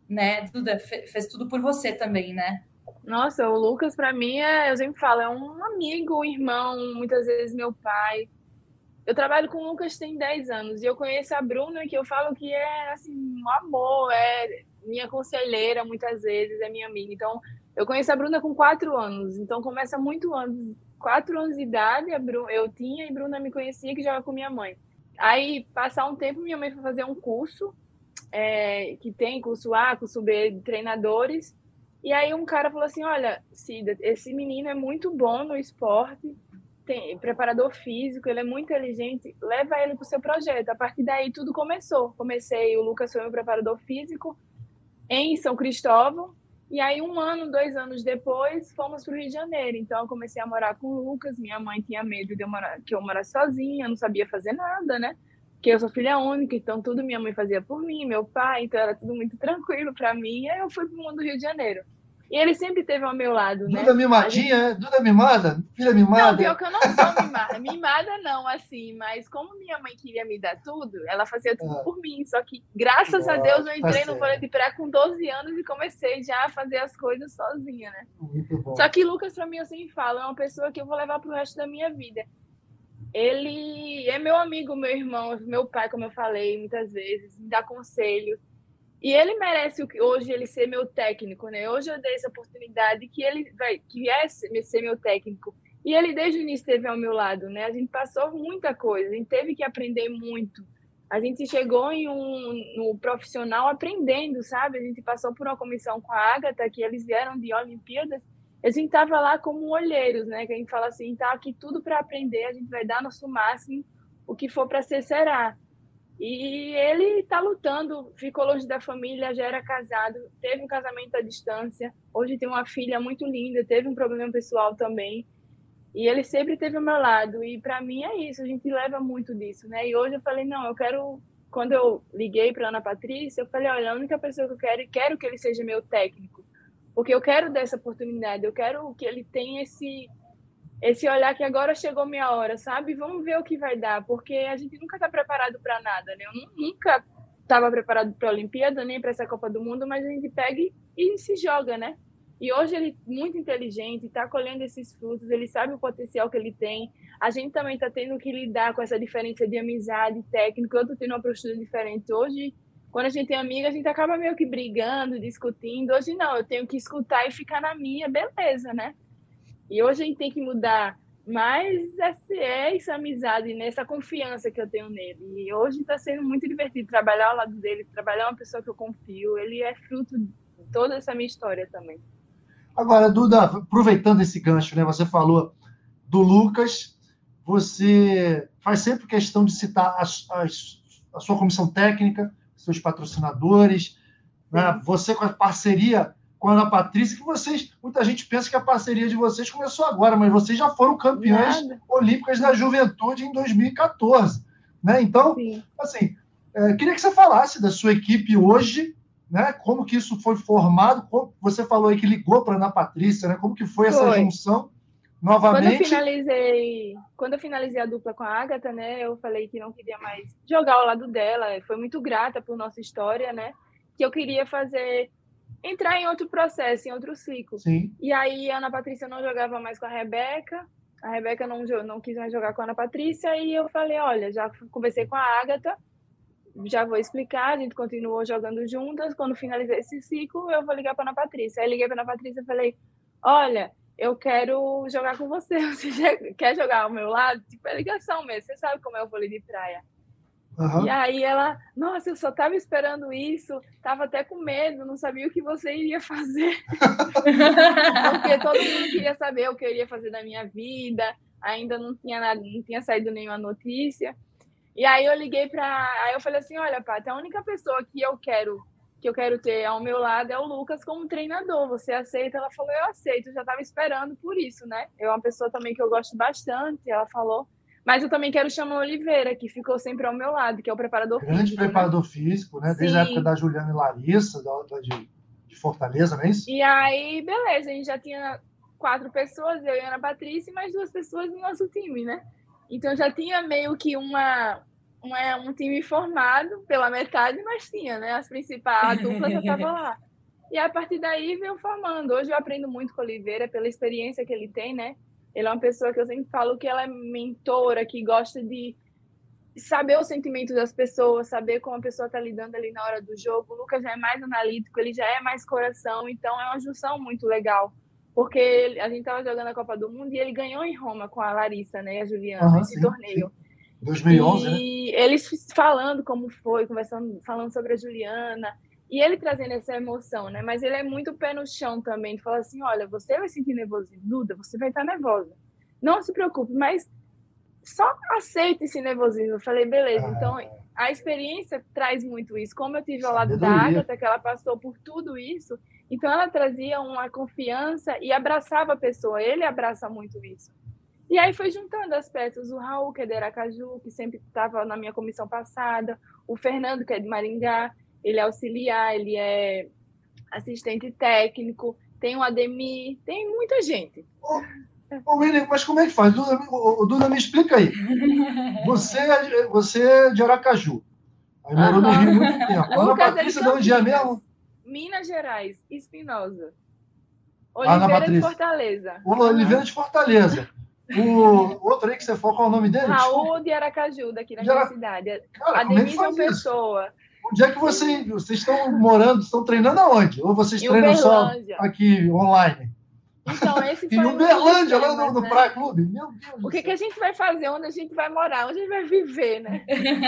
né, Duda, fez tudo por você também, né? Nossa, o Lucas, para mim, é, eu sempre falo, é um amigo, um irmão, muitas vezes meu pai. Eu trabalho com o Lucas tem 10 anos e eu conheço a Bruna, que eu falo que é assim, um amor, é minha conselheira muitas vezes, é minha amiga. Então, eu conheço a Bruna com 4 anos, então começa muito antes. 4 anos de idade, a Bruna, eu tinha e Bruna me conhecia que joga com minha mãe. Aí, passar um tempo, minha mãe foi fazer um curso, é, que tem curso A, curso B de treinadores. E aí um cara falou assim, olha, Cida, esse menino é muito bom no esporte, tem preparador físico, ele é muito inteligente, leva ele para o seu projeto. A partir daí tudo começou. Comecei, o Lucas foi meu preparador físico em São Cristóvão, e aí um ano, dois anos depois, fomos para o Rio de Janeiro. Então eu comecei a morar com o Lucas, minha mãe tinha medo de eu morar, que eu morasse sozinha, não sabia fazer nada, né? Porque eu sou filha única, então tudo minha mãe fazia por mim, meu pai, então era tudo muito tranquilo para mim. E aí eu fui para o mundo do Rio de Janeiro. E ele sempre esteve ao meu lado, né? Duda mimadinha, gente... Duda mimada? Filha mimada? Não, pior que eu não sou mimada. mimada não, assim, mas como minha mãe queria me dar tudo, ela fazia tudo ah. por mim. Só que, graças a Deus, eu entrei tá no vôlei de praia com 12 anos e comecei já a fazer as coisas sozinha, né? Muito bom. Só que Lucas, pra mim, eu sempre falo, é uma pessoa que eu vou levar pro resto da minha vida. Ele é meu amigo, meu irmão, meu pai, como eu falei muitas vezes, me dá conselho e ele merece hoje ele ser meu técnico, né? Hoje eu dei essa oportunidade que ele vai, que é ser meu técnico. E ele desde o início esteve ao meu lado, né? A gente passou muita coisa, a gente teve que aprender muito. A gente chegou em um no profissional aprendendo, sabe? A gente passou por uma comissão com a Agatha, que eles vieram de Olimpíadas. A gente estava lá como olheiros, né? Que a gente fala assim, tá aqui tudo para aprender, a gente vai dar nosso máximo, o que for para ser será. E ele está lutando, ficou longe da família, já era casado, teve um casamento à distância, hoje tem uma filha muito linda, teve um problema pessoal também. E ele sempre esteve ao meu lado. E para mim é isso, a gente leva muito disso, né? E hoje eu falei, não, eu quero. Quando eu liguei para Ana Patrícia, eu falei, olha, a única pessoa que eu quero, quero que ele seja meu técnico. Porque eu quero dessa oportunidade, eu quero que ele tenha esse esse olhar que agora chegou minha hora, sabe? Vamos ver o que vai dar, porque a gente nunca está preparado para nada, né? Eu nunca estava preparado para a Olimpíada, nem para essa Copa do Mundo, mas a gente pega e, se joga, né? E hoje ele é muito inteligente, está colhendo esses frutos, ele sabe o potencial que ele tem. A gente também está tendo que lidar com essa diferença de amizade, técnica. Eu estou tendo uma postura diferente. Hoje, quando a gente tem amiga, a gente acaba meio que brigando, discutindo. Hoje não, eu tenho que escutar e ficar na minha, beleza, né? E hoje a gente tem que mudar Mas é essa amizade, nessa confiança que eu tenho nele. E hoje está sendo muito divertido trabalhar ao lado dele, trabalhar uma pessoa que eu confio. Ele é fruto de toda essa minha história também. Agora, Duda, aproveitando esse gancho, né? Você falou do Lucas, você faz sempre questão de citar as, a sua comissão técnica, seus patrocinadores, né? você com a parceria com a Ana Patrícia, que vocês, muita gente pensa que a parceria de vocês começou agora, mas vocês já foram campeões Nada. olímpicas da juventude em 2014. Né? Então, Sim. assim, é, queria que você falasse da sua equipe hoje, né? Como que isso foi formado? Como, você falou aí que ligou para a Ana Patrícia, né? Como que foi, foi. essa junção? Novamente. Quando eu finalizei, quando eu finalizei a dupla com a Agatha, né? Eu falei que não queria mais jogar ao lado dela. Foi muito grata por nossa história, né? Que eu queria fazer entrar em outro processo, em outro ciclo. Sim. E aí a Ana Patrícia não jogava mais com a Rebeca, a Rebeca não, não quis mais jogar com a Ana Patrícia, e eu falei, olha, já conversei com a Agatha, já vou explicar, a gente continuou jogando juntas, quando finalizei esse ciclo, eu vou ligar para a Ana Patrícia. Aí liguei para a Ana Patrícia e falei, olha, eu quero jogar com você, *laughs* você quer jogar ao meu lado? Tipo, é ligação mesmo, você sabe como é o vôlei de praia. Uhum. E aí ela, nossa, eu só estava esperando isso, estava até com medo, não sabia o que você iria fazer. *laughs* Porque todo mundo queria saber o que eu iria fazer da minha vida, ainda não tinha nada, não tinha saído nenhuma notícia. E aí eu liguei para, aí eu falei assim, olha, Paty, a única pessoa que eu quero que eu quero ter ao meu lado é o Lucas como treinador. Você aceita? Ela falou, eu aceito. Eu já estava esperando por isso, né? É uma pessoa também que eu gosto bastante. Ela falou, mas eu também quero chamar o Oliveira, que ficou sempre ao meu lado, que é o preparador Grande físico. Grande né? preparador né? físico, né? Desde Sim. a época da Juliana e Larissa, da, de, de Fortaleza, não é isso? E aí, beleza, a gente já tinha quatro pessoas, eu e a Ana Patrícia, e mais duas pessoas no nosso time, né? Então já tinha meio que uma, uma um time formado pela metade, mas tinha, né? As principais, a dupla já estava lá. *laughs* E a partir daí veio formando. Hoje eu aprendo muito com o Oliveira pela experiência que ele tem, né? Ele é uma pessoa que eu sempre falo que ela é mentora, que gosta de saber o sentimento das pessoas, saber como a pessoa está lidando ali na hora do jogo. O Lucas já é mais analítico, ele já é mais coração, então é uma junção muito legal. Porque a gente estava jogando a Copa do Mundo e ele ganhou em Roma com a Larissa né, e a Juliana, uhum, esse sim, torneio. Sim. 2011, e né? eles falando como foi, conversando, falando sobre a Juliana, e ele trazendo essa emoção, né? Mas ele é muito pé no chão também. Ele fala assim: olha, você vai sentir nervosismo, Duda, você vai estar nervosa. Não se preocupe, mas só aceite esse nervosismo. Eu falei, beleza. Ah. Então, a experiência traz muito isso. Como eu tive ao lado da Agatha, que ela passou por tudo isso, então ela trazia uma confiança e abraçava a pessoa. Ele abraça muito isso. E aí foi juntando as peças. O Raul, que é de Aracaju, que sempre estava na minha comissão passada. O Fernando, que é de Maringá ele é auxiliar, ele é assistente técnico, tem o Ademir, tem muita gente. Ô, ô William, mas como é que faz? Duda, Duda, me explica aí. Você, é você é de Aracaju. Aí morou no Rio muito tempo. Ana Patrícia, de onde é mesmo? Minas Gerais, Espinosa. Oliveira de Fortaleza. O Oliveira de Fortaleza. O outro aí que você falou, qual é o nome dele? Raul de Aracaju, daqui na minha cidade. Cara, Ademir é Pessoa. Onde é que você, vocês estão morando? Estão treinando aonde? Ou vocês treinam Uberlândia. só aqui online? Então, esse foi. Em Uberlândia, lá no, no né? Praia Clube. Meu Deus. O que, que a gente vai fazer? Onde a gente vai morar? Onde a gente vai viver, né?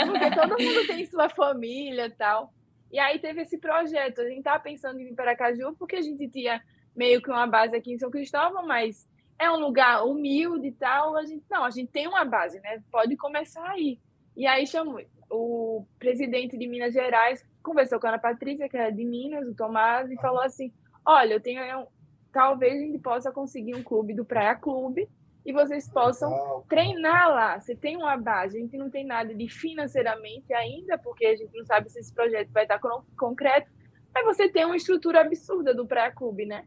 Porque todo mundo tem sua família e tal. E aí teve esse projeto. A gente estava pensando em vir para Caju porque a gente tinha meio que uma base aqui em São Cristóvão, mas é um lugar humilde e tal. A gente, não, a gente tem uma base, né? Pode começar aí. E aí chamou, o presidente de Minas Gerais conversou com a Ana Patrícia, que é de Minas, o Tomás, e falou assim: Olha, eu tenho. Talvez a gente possa conseguir um clube do Praia Clube e vocês possam treinar lá. Você tem uma base, a gente não tem nada de financeiramente ainda, porque a gente não sabe se esse projeto vai estar concreto, mas você tem uma estrutura absurda do Praia Clube, né?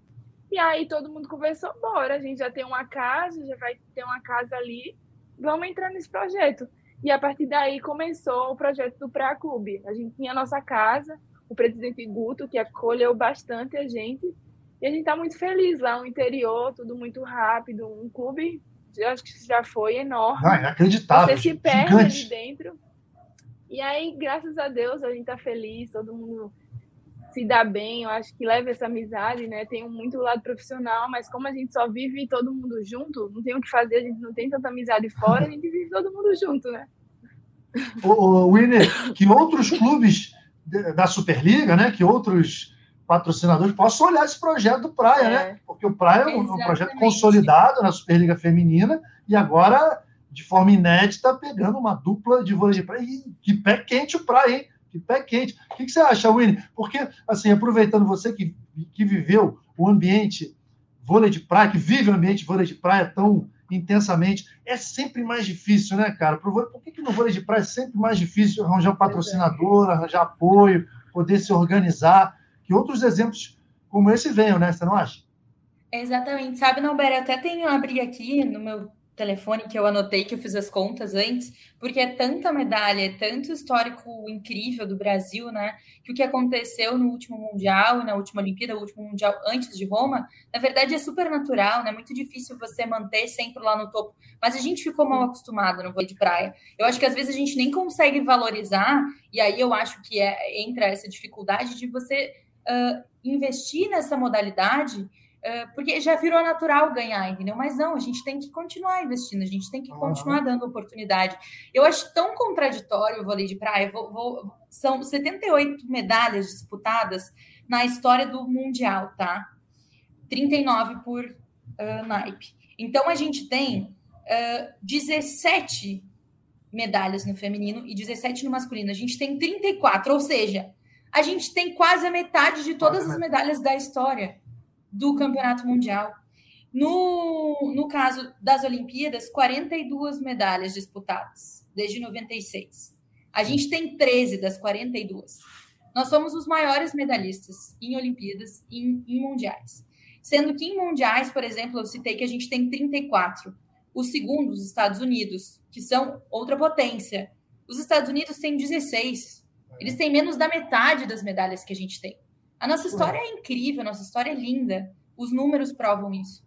E aí todo mundo conversou, bora, a gente já tem uma casa, já vai ter uma casa ali, vamos entrar nesse projeto. E a partir daí começou o projeto do Praia Clube. A gente tinha a nossa casa, o presidente Guto, que acolheu bastante a gente. E a gente está muito feliz lá no interior, tudo muito rápido. Um clube, eu acho que já foi enorme. Não, inacreditável. Você se perde gigante. ali dentro. E aí, graças a Deus, a gente está feliz, todo mundo se dá bem, eu acho que leva essa amizade, né? Tem muito lado profissional, mas como a gente só vive todo mundo junto, não tem o que fazer, a gente não tem tanta amizade fora, a gente vive todo mundo junto, né? O, Winner, que outros clubes da Superliga, né? Que outros patrocinadores possam olhar esse projeto do Praia, né? é. né? Porque o Praia é um, um, projeto consolidado na Superliga Feminina e agora, de forma inédita, pegando uma dupla de vôlei de praia. E que pé quente o Praia, hein? Que pé quente. O que, que você acha, Winnie? Porque, assim, aproveitando você que, que viveu o ambiente vôlei de praia, que vive o ambiente vôlei de praia tão intensamente, é sempre mais difícil, né, cara? Por que, que no vôlei de praia é sempre mais difícil arranjar um patrocinador, arranjar apoio, poder se organizar? Que outros exemplos como esse venham, né? Você não acha? Exatamente. Sabe, Nauber, eu até tenho abrir aqui no meu telefone que eu anotei, que eu fiz as contas antes, porque é tanta medalha, é tanto histórico incrível do Brasil, né? Que o que aconteceu no último Mundial e na última Olimpíada, o último Mundial antes de Roma, na verdade é super natural, né? Muito difícil você manter sempre lá no topo. Mas a gente ficou mal acostumado no vôlei de praia. Eu acho que às vezes a gente nem consegue valorizar, e aí eu acho que é, entra essa dificuldade de você uh, investir nessa modalidade porque já virou natural ganhar, entendeu? Mas não, a gente tem que continuar investindo, a gente tem que continuar dando oportunidade. Eu acho tão contraditório o vôlei de praia. Vou, vou, são 78 medalhas disputadas na história do Mundial, tá? 39 por uh, naipe. Então a gente tem uh, 17 medalhas no feminino e 17 no masculino. A gente tem 34, ou seja, a gente tem quase a metade de todas as medalhas da história do Campeonato Mundial. No, no caso das Olimpíadas, 42 medalhas disputadas, desde 96. A gente tem 13 das 42. Nós somos os maiores medalhistas em Olimpíadas e em, em Mundiais. Sendo que em Mundiais, por exemplo, eu citei que a gente tem 34. O segundo, os Estados Unidos, que são outra potência. Os Estados Unidos têm 16. Eles têm menos da metade das medalhas que a gente tem. A nossa história é incrível, a nossa história é linda. Os números provam isso.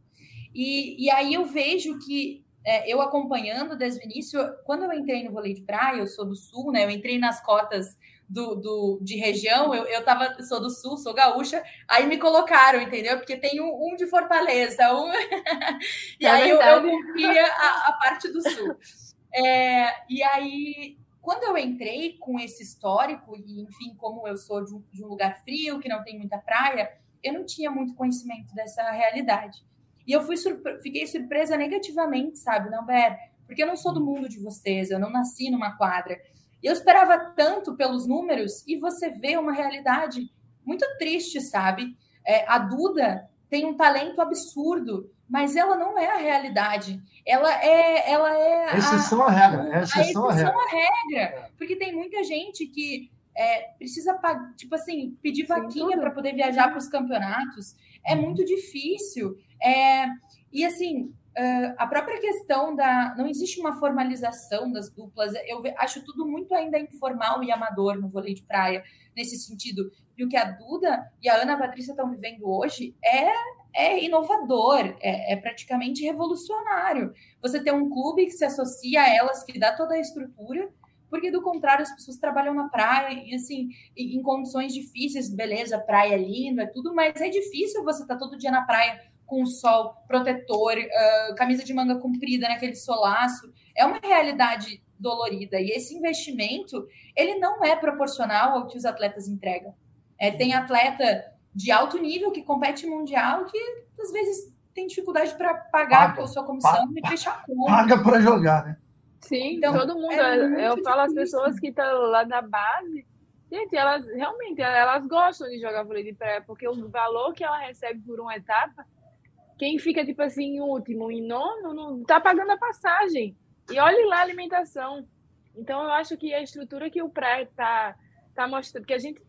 E, e aí eu vejo que é, eu acompanhando desde o início, quando eu entrei no vôlei de praia, eu sou do sul, né? Eu entrei nas cotas do, do, de região, eu, eu tava, sou do sul, sou gaúcha, aí me colocaram, entendeu? Porque tem um, um de Fortaleza, um... *laughs* e é aí eu, eu cumpria a, a, parte do sul. É, e aí quando eu entrei com esse histórico, e enfim, como eu sou de um, de um lugar frio, que não tem muita praia, eu não tinha muito conhecimento dessa realidade. E eu fui surpre fiquei surpresa negativamente, sabe, não, Ber? Porque eu não sou do mundo de vocês, eu não nasci numa quadra. E eu esperava tanto pelos números e você vê uma realidade muito triste, sabe? É, a Duda tem um talento absurdo mas ela não é a realidade. Ela é, ela é a exceção à regra. É exceção, a exceção à regra. Porque tem muita gente que é, precisa, tipo assim, pedir vaquinha para poder viajar para os campeonatos. É uhum. muito difícil. É, e assim, a própria questão da. Não existe uma formalização das duplas. Eu acho tudo muito ainda informal e amador no vôlei de praia, nesse sentido. E o que a Duda e a Ana Patrícia estão vivendo hoje é é inovador, é, é, praticamente revolucionário. Você ter um clube que se associa a elas, que dá toda a estrutura, porque do contrário as pessoas trabalham na praia e assim em condições difíceis, beleza, praia é linda, é tudo, mas é difícil você estar tá todo dia na praia com sol, protetor, uh, camisa de manga comprida naquele solaço. É uma realidade dolorida e esse investimento ele não é proporcional ao que os atletas entregam. É, tem atleta de alto nível que compete mundial que às vezes tem dificuldade para pagar paga, a sua comissão paga, e fechar a conta. Paga para jogar, né? Sim, então, todo mundo. É eu falo as pessoas que estão lá da base, gente, elas realmente elas gostam de jogar vôlei de praia, porque o valor que ela recebe por uma etapa, quem fica tipo assim em último, em nono, não tá pagando a passagem. E olhe lá a alimentação. Então eu acho que a estrutura que o praia tá tá mostrando, porque a gente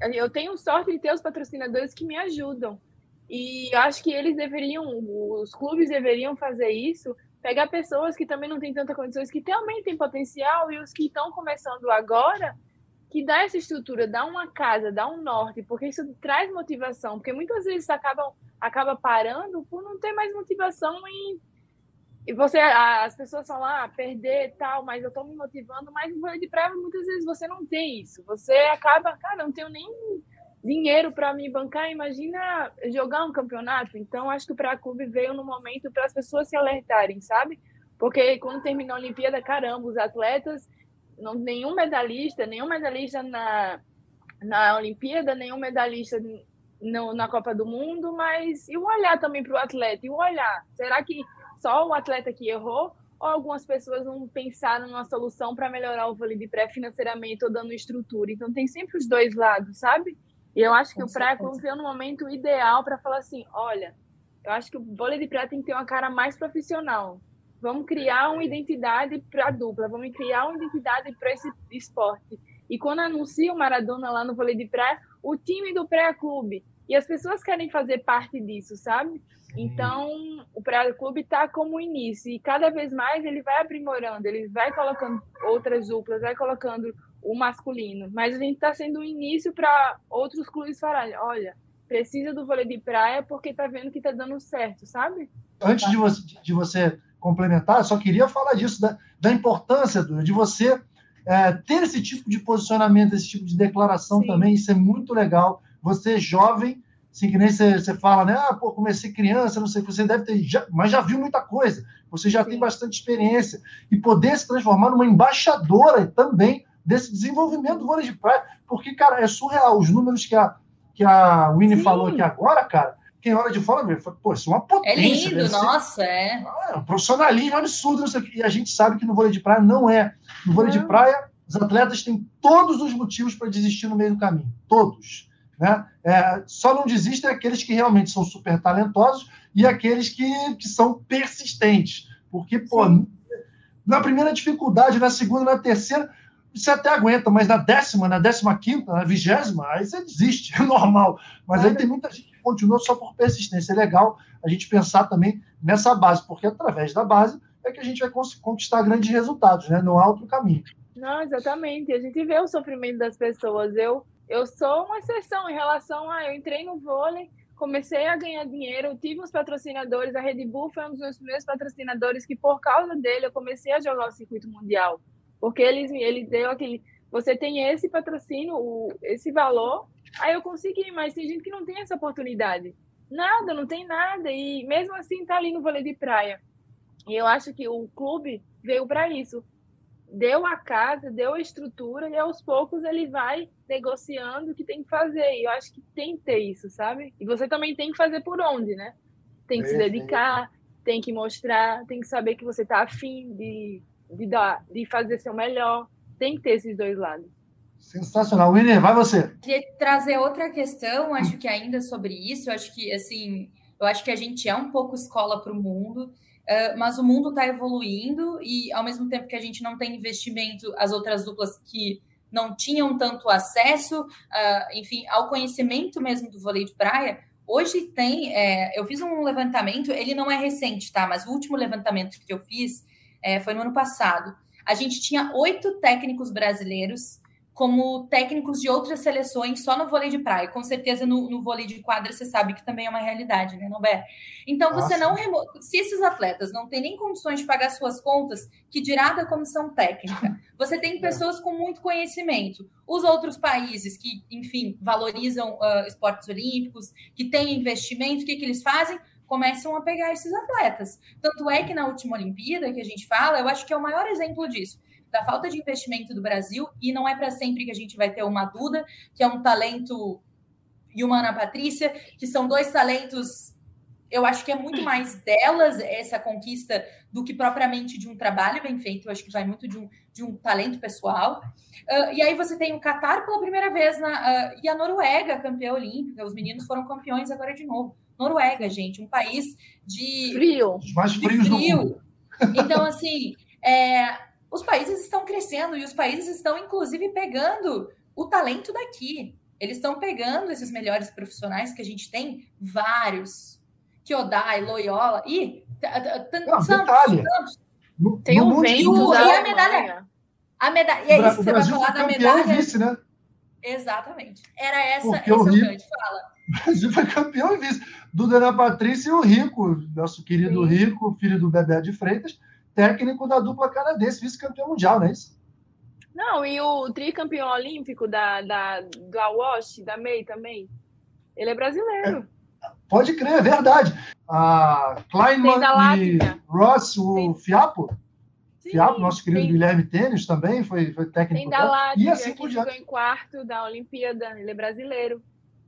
eu tenho sorte de ter os patrocinadores que me ajudam. E acho que eles deveriam, os clubes deveriam fazer isso, pegar pessoas que também não têm tanta condições, que também têm potencial, e os que estão começando agora, que dá essa estrutura, dá uma casa, dá um norte, porque isso traz motivação, porque muitas vezes acaba, acaba parando por não ter mais motivação em e você, as pessoas falam, ah, perder tal, mas eu tô me motivando, mas no vôlei de praia muitas vezes você não tem isso. Você acaba, cara, não tenho nem dinheiro para me bancar, imagina jogar um campeonato. Então, acho que o Pré-Clube veio no momento para as pessoas se alertarem, sabe? Porque quando terminou a Olimpíada, caramba, os atletas, não, nenhum medalhista, nenhum medalhista na, na Olimpíada, nenhum medalhista no, na Copa do Mundo, mas e o olhar também para o atleta? E o olhar? Será que só o atleta que errou? Ou algumas pessoas não pensaram numa solução para melhorar o vôlei de pré financeiramente ou dando estrutura? Então tem sempre os dois lados, sabe? E eu acho que Com o pré veio no momento ideal para falar assim: olha, eu acho que o vôlei de pré tem que ter uma cara mais profissional. Vamos criar uma identidade para a dupla, vamos criar uma identidade para esse esporte. E quando anuncia o Maradona lá no vôlei de pré, o time do pré-clube. E as pessoas querem fazer parte disso, sabe? Então, o pré-clube está como início. E cada vez mais ele vai aprimorando, ele vai colocando outras duplas, vai colocando o masculino. Mas a gente está sendo um início para outros clubes falarem: olha, precisa do vôlei de praia porque está vendo que está dando certo, sabe? Antes de você, de você complementar, só queria falar disso, da, da importância de você é, ter esse tipo de posicionamento, esse tipo de declaração Sim. também, isso é muito legal. Você é jovem, assim, que nem você, você fala, né? Ah, pô, comecei criança, não sei, você deve ter, já, mas já viu muita coisa, você já Sim. tem bastante experiência, e poder se transformar numa embaixadora também desse desenvolvimento do vôlei de praia, porque, cara, é surreal, os números que a, que a Winnie Sim. falou aqui agora, cara, quem olha de fora vê, pô, isso é uma potência. É lindo, nossa, é. Ah, um profissionalismo absurdo, e a gente sabe que no vôlei de praia não é. No vôlei de praia, os atletas têm todos os motivos para desistir no meio do caminho, todos. Né? É, só não desistem aqueles que realmente são super talentosos e aqueles que, que são persistentes. Porque, pô, Sim. na primeira dificuldade, na segunda, na terceira, você até aguenta, mas na décima, na décima quinta, na vigésima, aí você desiste, *laughs* é normal. Mas aí tem muita gente que continua só por persistência. É legal a gente pensar também nessa base, porque através da base é que a gente vai conquistar grandes resultados, né? Não há outro caminho. Não, exatamente. A gente vê o sofrimento das pessoas. Eu, eu sou uma exceção em relação a. Eu entrei no vôlei, comecei a ganhar dinheiro, tive uns patrocinadores. A Red Bull foi um dos meus primeiros patrocinadores, que por causa dele eu comecei a jogar o circuito mundial. Porque ele, ele deu aquele. Você tem esse patrocínio, o, esse valor, aí eu consegui, mas tem gente que não tem essa oportunidade. Nada, não tem nada. E mesmo assim tá ali no vôlei de praia. E eu acho que o clube veio para isso. Deu a casa, deu a estrutura, e aos poucos ele vai negociando o que tem que fazer. E eu acho que tem que ter isso, sabe? E você também tem que fazer por onde, né? Tem que é, se dedicar, tem que mostrar, tem que saber que você tá afim de de, dar, de fazer seu melhor. Tem que ter esses dois lados. Sensacional. Winner, vai você. Queria trazer outra questão, acho que ainda sobre isso, acho que assim, eu acho que a gente é um pouco escola para o mundo, uh, mas o mundo está evoluindo e ao mesmo tempo que a gente não tem investimento, as outras duplas que não tinham tanto acesso, uh, enfim, ao conhecimento mesmo do vôlei de praia, hoje tem, é, eu fiz um levantamento, ele não é recente, tá? Mas o último levantamento que eu fiz é, foi no ano passado. A gente tinha oito técnicos brasileiros como técnicos de outras seleções só no vôlei de praia. Com certeza no, no vôlei de quadra você sabe que também é uma realidade, né, Nobé? Então Nossa. você não remo... se esses atletas não têm nem condições de pagar suas contas, que dirá da comissão técnica. Você tem *laughs* pessoas com muito conhecimento. Os outros países que, enfim, valorizam uh, esportes olímpicos, que têm investimento, o que, que eles fazem? começam a pegar esses atletas. Tanto é que na última Olimpíada que a gente fala, eu acho que é o maior exemplo disso. Da falta de investimento do Brasil, e não é para sempre que a gente vai ter uma Duda, que é um talento, e uma Ana Patrícia, que são dois talentos eu acho que é muito mais delas essa conquista do que propriamente de um trabalho bem feito. Eu acho que vai muito de um, de um talento pessoal. Uh, e aí você tem o Qatar pela primeira vez na, uh, e a Noruega, campeã olímpica. Os meninos foram campeões agora de novo. Noruega, gente, um país de frio, Os mais frios frio. do mundo. Então, assim, é, os países estão crescendo e os países estão, inclusive, pegando o talento daqui. Eles estão pegando esses melhores profissionais que a gente tem, vários. Kyodai, Loyola, e tantos, tantos. Tem um vento e a medalha. A medalha. E é isso que você vai falar da medalha. Vice, né? Exatamente. Era essa, Porque esse é o grande fala. *laughs* O Brasil foi campeão e vice do Dana Patrícia e o Rico, nosso querido Sim. Rico, filho do Bebé de Freitas, técnico da dupla canadense, vice-campeão mundial, não é isso? Não, e o tricampeão olímpico da, da, do Awash, da MEI também, ele é brasileiro. É, pode crer, é verdade. A Kleinman e Ross, o Sim. Fiapo, Sim, Fiapo, nosso querido tem, Guilherme Tênis também foi, foi técnico. Tem da e assim que ficou em quarto da Olimpíada, ele é brasileiro.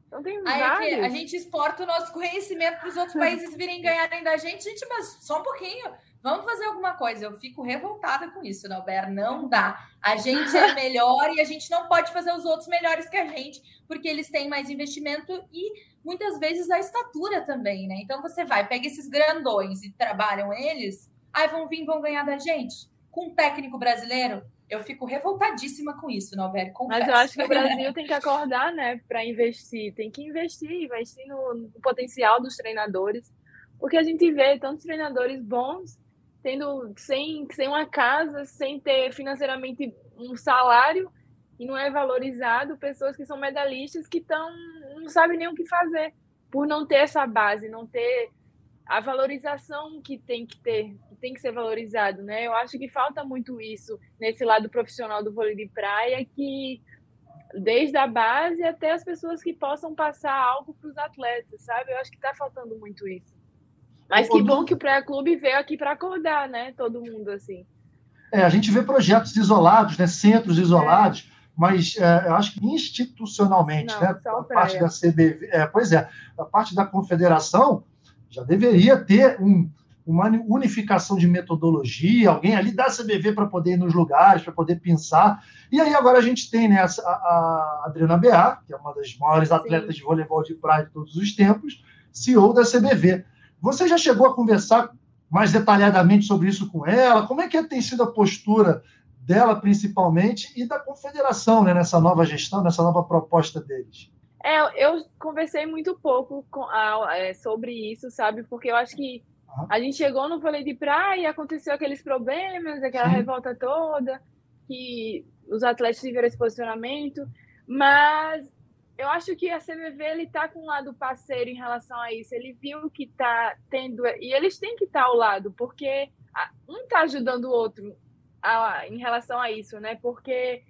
Então tem Aí, vários. a gente exporta o nosso conhecimento para os outros *laughs* países virem ganharem da gente, gente, mas só um pouquinho. Vamos fazer alguma coisa. Eu fico revoltada com isso, Nauber. Não dá. A gente é melhor e a gente não pode fazer os outros melhores que a gente, porque eles têm mais investimento e muitas vezes a estatura também, né? Então você vai, pega esses grandões e trabalham eles, aí vão vir vão ganhar da gente. Com um técnico brasileiro, eu fico revoltadíssima com isso, Nauber. Mas eu acho que o Brasil tem que acordar, né, para investir. Tem que investir, investir no, no potencial dos treinadores, porque a gente vê tantos treinadores bons tendo sem, sem uma casa, sem ter financeiramente um salário e não é valorizado, pessoas que são medalhistas que estão não sabem nem o que fazer por não ter essa base, não ter a valorização que tem que ter, que tem que ser valorizado, né? Eu acho que falta muito isso nesse lado profissional do vôlei de praia, que desde a base até as pessoas que possam passar algo para os atletas, sabe? Eu acho que está faltando muito isso. Mas que bom que o pré-clube veio aqui para acordar, né? Todo mundo assim. É, a gente vê projetos isolados, né? Centros isolados, é. mas é, eu acho que institucionalmente, Não, né? A parte da CBV, é, pois é, a parte da confederação já deveria ter um, uma unificação de metodologia, alguém ali da CBV para poder ir nos lugares, para poder pensar. E aí agora a gente tem né, a, a Adriana Bear, que é uma das maiores atletas Sim. de voleibol de praia de todos os tempos, CEO da CBV. Você já chegou a conversar mais detalhadamente sobre isso com ela? Como é que tem sido a postura dela, principalmente, e da confederação né, nessa nova gestão, nessa nova proposta deles? É, eu conversei muito pouco com, é, sobre isso, sabe? Porque eu acho que a gente chegou no vôlei de praia e aconteceu aqueles problemas, aquela Sim. revolta toda, que os atletas tiveram esse posicionamento, mas eu acho que a CVV ele tá com um lado parceiro em relação a isso. Ele viu que tá tendo e eles têm que estar tá ao lado, porque um tá ajudando o outro a, em relação a isso, né? Porque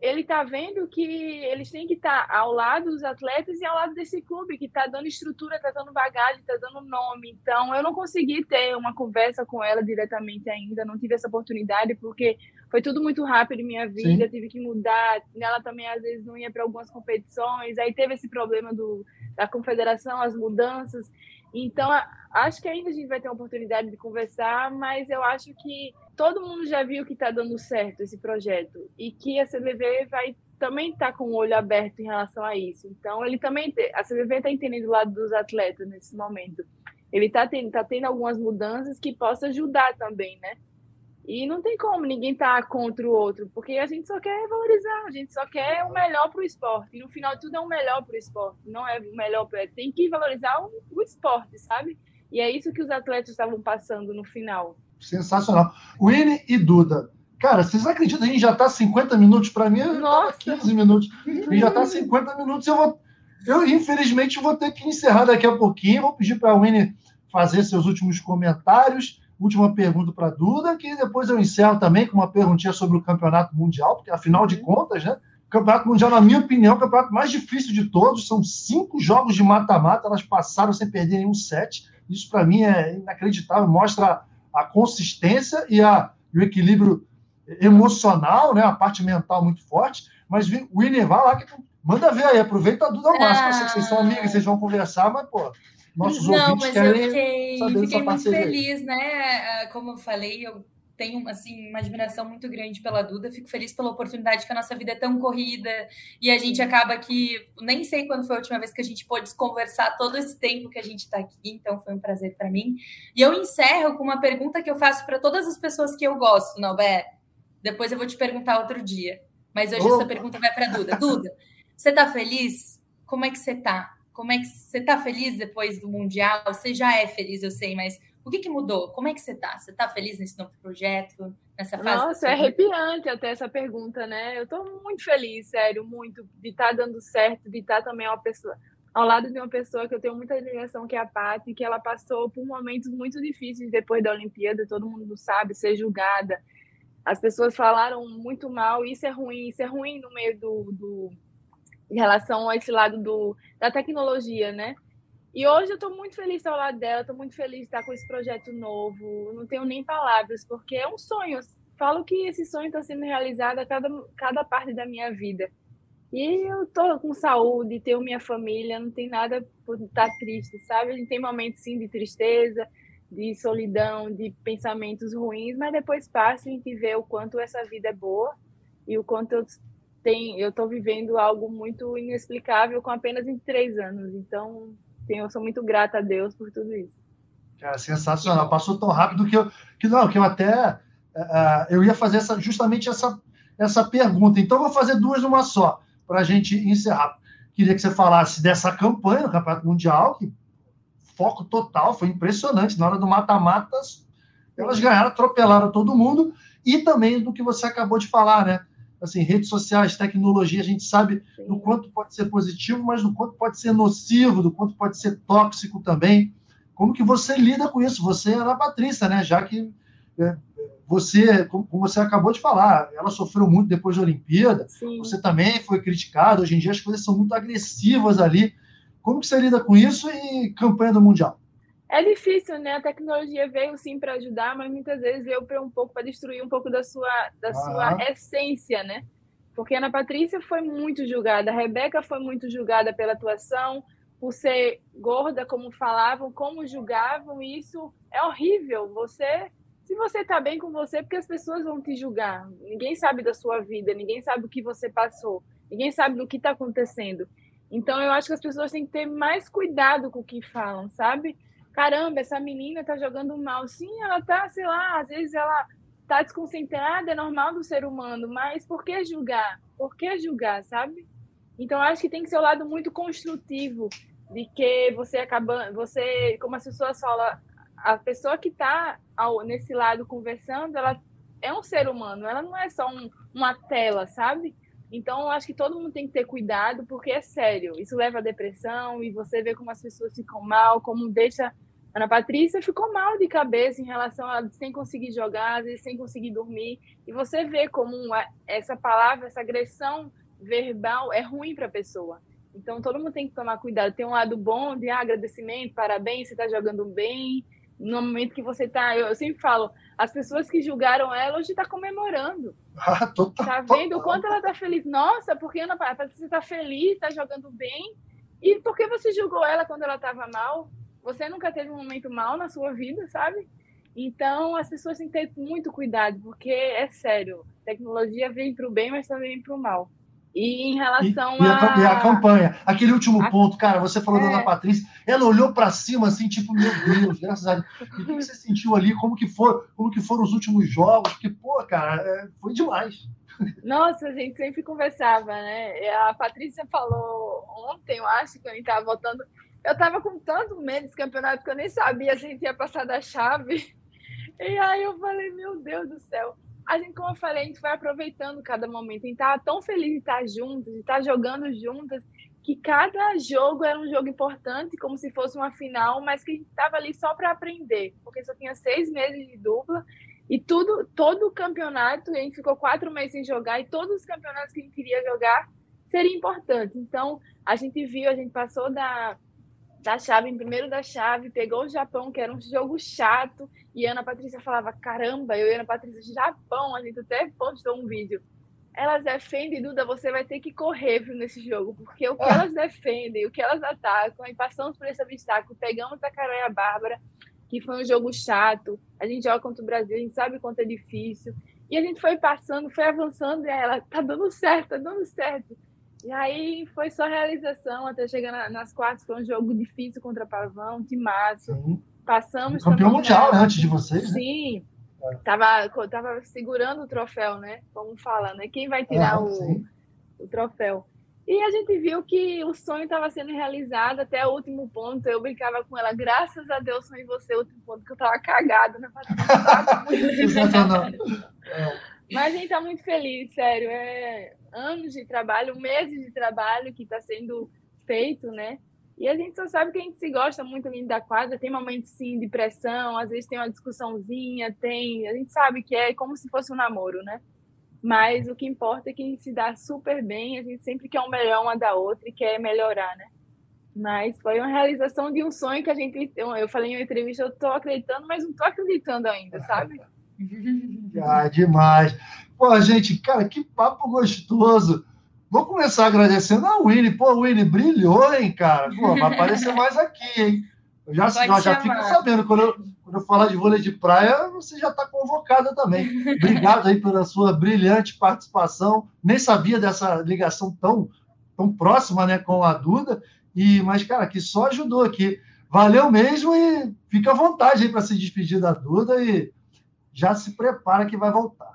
ele está vendo que eles têm que estar tá ao lado dos atletas e ao lado desse clube que está dando estrutura, está dando bagagem, está dando nome. Então, eu não consegui ter uma conversa com ela diretamente ainda, não tive essa oportunidade porque foi tudo muito rápido em minha vida, Sim. tive que mudar. Ela também às vezes não ia para algumas competições, aí teve esse problema do, da confederação, as mudanças. Então, acho que ainda a gente vai ter a oportunidade de conversar, mas eu acho que todo mundo já viu que está dando certo esse projeto e que a CBV vai também estar tá com o olho aberto em relação a isso. Então, ele também a CBV está entendendo o lado dos atletas nesse momento. Ele está tendo, tá tendo algumas mudanças que possam ajudar também, né? E não tem como ninguém estar tá contra o outro, porque a gente só quer valorizar, a gente só quer o melhor para o esporte. E no final, tudo é o melhor para o esporte, não é o melhor para. Tem que valorizar o, o esporte, sabe? E é isso que os atletas estavam passando no final. Sensacional. Winnie e Duda. Cara, vocês acreditam que a gente já está 50 minutos? Para mim, Nossa. 15 minutos. A gente já está 50 minutos. Eu, vou, eu, infelizmente, vou ter que encerrar daqui a pouquinho. Vou pedir para a Winnie fazer seus últimos comentários. Última pergunta para a Duda, que depois eu encerro também com uma perguntinha sobre o Campeonato Mundial, porque afinal de contas, né? O Campeonato Mundial, na minha opinião, é o campeonato mais difícil de todos. São cinco jogos de mata-mata, elas passaram sem perder nenhum set. Isso, para mim, é inacreditável. Mostra a consistência e, a, e o equilíbrio emocional, né? a parte mental muito forte. Mas o Winnie, vai lá que manda ver aí, aproveita a Duda. Ah. Eu sei que vocês são amigas, vocês vão conversar, mas, pô, nossos Não, ouvintes mas querem eu fiquei, fiquei muito feliz, né? Ah, como eu falei, eu tenho assim uma admiração muito grande pela Duda, fico feliz pela oportunidade que a nossa vida é tão corrida e a gente acaba que nem sei quando foi a última vez que a gente pôde conversar todo esse tempo que a gente está aqui, então foi um prazer para mim. E eu encerro com uma pergunta que eu faço para todas as pessoas que eu gosto, Nobé. Depois eu vou te perguntar outro dia, mas hoje essa pergunta vai para Duda. Duda, você está feliz? Como é que você está? Como é que você está feliz depois do mundial? Você já é feliz, eu sei, mas o que, que mudou? Como é que você está? Você está feliz nesse novo projeto, nessa fase? Nossa, é arrepiante até essa pergunta, né? Eu estou muito feliz, sério, muito, de estar tá dando certo, de estar tá também uma pessoa ao lado de uma pessoa que eu tenho muita admiração, que é a Paty, que ela passou por momentos muito difíceis depois da Olimpíada, todo mundo sabe, ser julgada, as pessoas falaram muito mal, isso é ruim, isso é ruim no meio do, do em relação a esse lado do, da tecnologia, né? E hoje eu estou muito feliz de estar ao lado dela, estou muito feliz de estar com esse projeto novo. Não tenho nem palavras, porque é um sonho. Falo que esse sonho está sendo realizado a cada, cada parte da minha vida. E eu estou com saúde, tenho minha família, não tem nada por estar triste, sabe? A gente tem momentos sim de tristeza, de solidão, de pensamentos ruins, mas depois passa e a gente vê o quanto essa vida é boa e o quanto eu tenho, eu estou vivendo algo muito inexplicável com apenas 23 anos. Então, eu sou muito grata a Deus por tudo isso. Cara, sensacional. Passou tão rápido que eu, que não, que eu até uh, eu ia fazer essa, justamente essa, essa pergunta. Então, vou fazer duas numa só, para a gente encerrar. Queria que você falasse dessa campanha no Campeonato Mundial, que foco total, foi impressionante. Na hora do mata-mata, elas ganharam, atropelaram todo mundo. E também do que você acabou de falar, né? Assim, redes sociais, tecnologia, a gente sabe do quanto pode ser positivo, mas do quanto pode ser nocivo, do quanto pode ser tóxico também. Como que você lida com isso? Você é a Patrícia, né? Já que é, você, como você acabou de falar, ela sofreu muito depois da Olimpíada, Sim. você também foi criticado, hoje em dia as coisas são muito agressivas ali. Como que você lida com isso e campanha do Mundial? É difícil, né? A tecnologia veio sim para ajudar, mas muitas vezes veio para um pouco para destruir um pouco da sua da ah. sua essência, né? Porque a Ana Patrícia foi muito julgada, a Rebeca foi muito julgada pela atuação, por ser gorda, como falavam, como julgavam, e isso é horrível. Você, se você está bem com você, porque as pessoas vão te julgar. Ninguém sabe da sua vida, ninguém sabe o que você passou, ninguém sabe do que está acontecendo. Então eu acho que as pessoas têm que ter mais cuidado com o que falam, sabe? Caramba, essa menina tá jogando mal. Sim, ela tá, sei lá, às vezes ela tá desconcentrada, é normal do ser humano, mas por que julgar? Por que julgar, sabe? Então acho que tem que ser o um lado muito construtivo de que você acaba, você, como as pessoas falam, a pessoa que está nesse lado conversando, ela é um ser humano, ela não é só um, uma tela, sabe? Então, acho que todo mundo tem que ter cuidado, porque é sério. Isso leva à depressão e você vê como as pessoas ficam mal, como deixa Ana Patrícia ficou mal de cabeça em relação a sem conseguir jogar, às vezes sem conseguir dormir. E você vê como uma, essa palavra, essa agressão verbal é ruim para a pessoa. Então todo mundo tem que tomar cuidado. Tem um lado bom de ah, agradecimento, parabéns, você está jogando bem. No momento que você está, eu, eu, sempre falo, as pessoas que julgaram ela hoje está comemorando. *laughs* Ah, tá vendo o quanto ela está feliz? Nossa, porque Ana Patrícia está feliz, está jogando bem. E por que você julgou ela quando ela estava mal? Você nunca teve um momento mal na sua vida, sabe? Então, as pessoas têm que ter muito cuidado, porque é sério, tecnologia vem para o bem, mas também para o mal. E em relação e, a... E a campanha, aquele último a... ponto, cara, você falou é... da Ana Patrícia, ela olhou para cima assim, tipo, meu Deus, graças a Deus. E o que você sentiu ali? Como que, for, como que foram os últimos jogos? Porque, pô, cara, é, foi demais. Nossa, a gente sempre conversava, né? A Patrícia falou ontem, eu acho, que a gente estava votando, eu tava com tanto medo desse campeonato que eu nem sabia se ia passar da chave. E aí eu falei, meu Deus do céu. A gente, como eu falei, a gente vai aproveitando cada momento. A gente tava tão feliz de estar juntos, de estar jogando juntas, que cada jogo era um jogo importante, como se fosse uma final, mas que a gente estava ali só para aprender, porque só tinha seis meses de dupla e tudo, todo o campeonato, a gente ficou quatro meses sem jogar e todos os campeonatos que a gente queria jogar seria importante. Então, a gente viu, a gente passou da da chave, em primeiro da chave, pegou o Japão, que era um jogo chato, e a Ana Patrícia falava: caramba, eu e a Ana Patrícia, Japão, a gente até postou um vídeo. Elas defendem, Duda, você vai ter que correr nesse jogo, porque o que elas defendem, o que elas atacam, e passamos por esse obstáculo, pegamos a Carol e a Bárbara, que foi um jogo chato, a gente joga contra o Brasil, a gente sabe quanto é difícil, e a gente foi passando, foi avançando, e ela, tá dando certo, tá dando certo. E aí foi só realização até chegar na, nas quartas. Foi um jogo difícil contra Pavão, de. Sim. Passamos. Campeão mundial né, antes de vocês. Né? Sim. Né? Tava, tava segurando o troféu, né? Como fala, né? Quem vai tirar o, o troféu? E a gente viu que o sonho estava sendo realizado até o último ponto. Eu brincava com ela, graças a Deus sonhei você, o último ponto, que eu estava cagada na Mas a gente está muito feliz, sério. É, anos de trabalho, meses de trabalho que está sendo feito, né? E a gente só sabe que a gente se gosta muito ali da quadra, tem momentos sim de pressão, às vezes tem uma discussãozinha, tem, a gente sabe que é como se fosse um namoro, né? Mas o que importa é que a gente se dá super bem, a gente sempre quer o um melhor uma da outra e quer melhorar, né? Mas foi uma realização de um sonho que a gente. Eu falei em uma entrevista, eu tô acreditando, mas não tô acreditando ainda, sabe? *laughs* *laughs* ah, demais. Pô, gente, cara, que papo gostoso. Vou começar agradecendo a Winnie. Pô, Winnie brilhou, hein, cara? Pô, vai aparecer *laughs* mais aqui, hein? Eu já, Pode já fico sabendo, quando eu, quando eu falar de vôlei de praia, você já está convocada também. Obrigado aí pela sua brilhante participação. Nem sabia dessa ligação tão, tão próxima né, com a Duda. E, mas, cara, que só ajudou aqui. Valeu mesmo e fica à vontade aí para se despedir da Duda e já se prepara que vai voltar.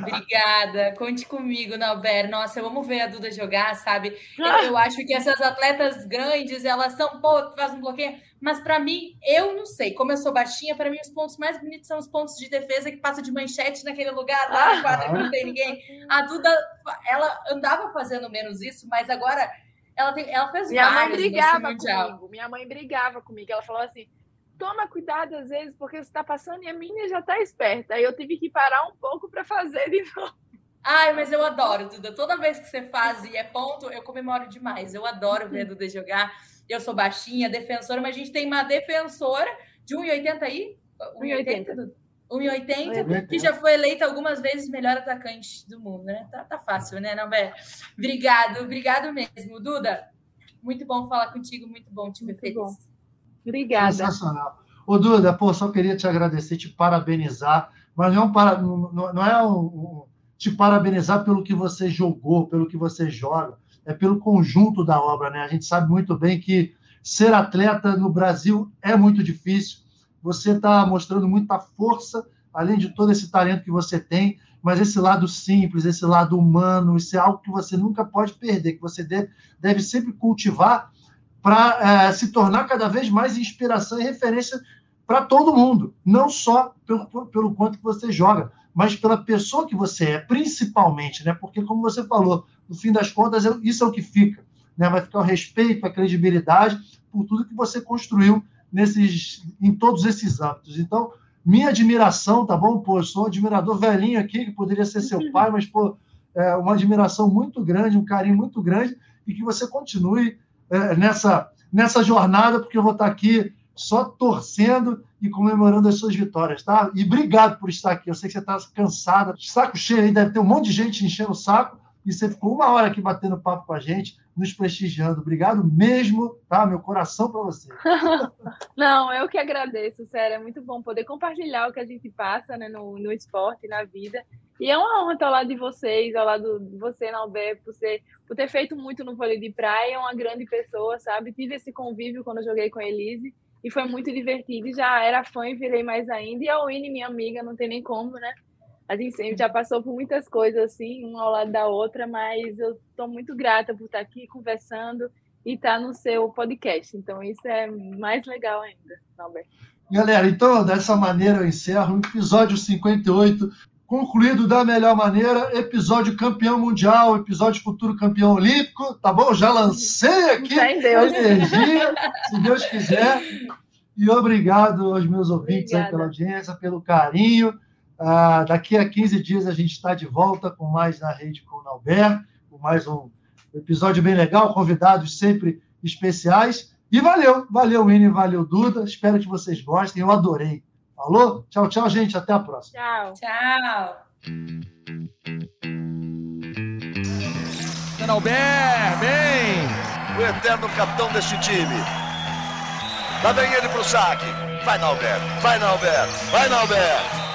Obrigada, conte comigo, Nalber. Nossa, eu amo ver a Duda jogar, sabe? Eu, eu acho que essas atletas grandes, elas são, pô, fazem um bloqueio, mas para mim, eu não sei. Como eu sou baixinha, para mim os pontos mais bonitos são os pontos de defesa que passa de manchete naquele lugar lá na quadra que não tem ninguém. A Duda, ela andava fazendo menos isso, mas agora ela, tem, ela fez Minha mãe brigava comigo. Minha mãe brigava comigo. Ela falou assim: toma cuidado às vezes, porque você está passando e a minha já está esperta. Aí eu tive que parar um pouco para fazer de *laughs* novo. Ai, mas eu adoro, Duda. Toda vez que você faz e é ponto, eu comemoro demais. Eu adoro ver a Duda jogar. Eu sou baixinha, defensora, mas a gente tem uma defensora de 1,80 aí? 1,80? 1,80, que já foi eleita algumas vezes melhor atacante do mundo, né? Tá, tá fácil, né, Nabé? Obrigado, obrigado mesmo. Duda, muito bom falar contigo, muito bom te ver muito feliz. Bom. Obrigada. Sensacional. Ô, Duda, pô, só queria te agradecer, te parabenizar, mas não é, para, não, é um, te parabenizar pelo que você jogou, pelo que você joga, é pelo conjunto da obra, né? A gente sabe muito bem que ser atleta no Brasil é muito difícil, você está mostrando muita força, além de todo esse talento que você tem, mas esse lado simples, esse lado humano, isso é algo que você nunca pode perder, que você deve, deve sempre cultivar para é, se tornar cada vez mais inspiração e referência para todo mundo, não só pelo, pelo quanto que você joga, mas pela pessoa que você é, principalmente, né? Porque, como você falou, no fim das contas, isso é o que fica. Né? Vai ficar o respeito, a credibilidade por tudo que você construiu nesses, em todos esses âmbitos. Então, minha admiração, tá bom? Pô, eu sou um admirador velhinho aqui, que poderia ser seu pai, mas, pô, é uma admiração muito grande, um carinho muito grande, e que você continue nessa, nessa jornada, porque eu vou estar aqui só torcendo e comemorando as suas vitórias, tá? E obrigado por estar aqui. Eu sei que você está cansada, saco cheio aí, deve ter um monte de gente enchendo o saco, e você ficou uma hora aqui batendo papo com a gente, nos prestigiando. Obrigado mesmo, tá? Meu coração para você. *laughs* Não, eu que agradeço, sério. É muito bom poder compartilhar o que a gente passa né, no, no esporte, na vida. E é uma honra estar ao lado de vocês, ao lado de você, Nalber, por, por ter feito muito no vôlei de praia, é uma grande pessoa, sabe? Tive esse convívio quando eu joguei com a Elise e foi muito divertido. Já era fã e virei mais ainda. E a Winnie, minha amiga, não tem nem como, né? A gente sempre já passou por muitas coisas assim, uma ao lado da outra, mas eu estou muito grata por estar aqui conversando e estar no seu podcast. Então, isso é mais legal ainda, Nalber. Galera, então, dessa maneira eu encerro o episódio 58 concluído da melhor maneira, episódio campeão mundial, episódio futuro campeão olímpico, tá bom? Já lancei aqui a energia, se Deus quiser. E obrigado aos meus ouvintes pela audiência, pelo carinho. Ah, daqui a 15 dias a gente está de volta com mais na rede com o com mais um episódio bem legal, convidados sempre especiais. E valeu, valeu, Winnie, valeu, Duda. Espero que vocês gostem, eu adorei. Falou? Tchau, tchau, gente. Até a próxima. Tchau. Tchau. Albert, bem! O eterno capitão deste time. Lá vem ele pro saque. Vai, Nalber. Vai, Nalber. Vai, Nalber.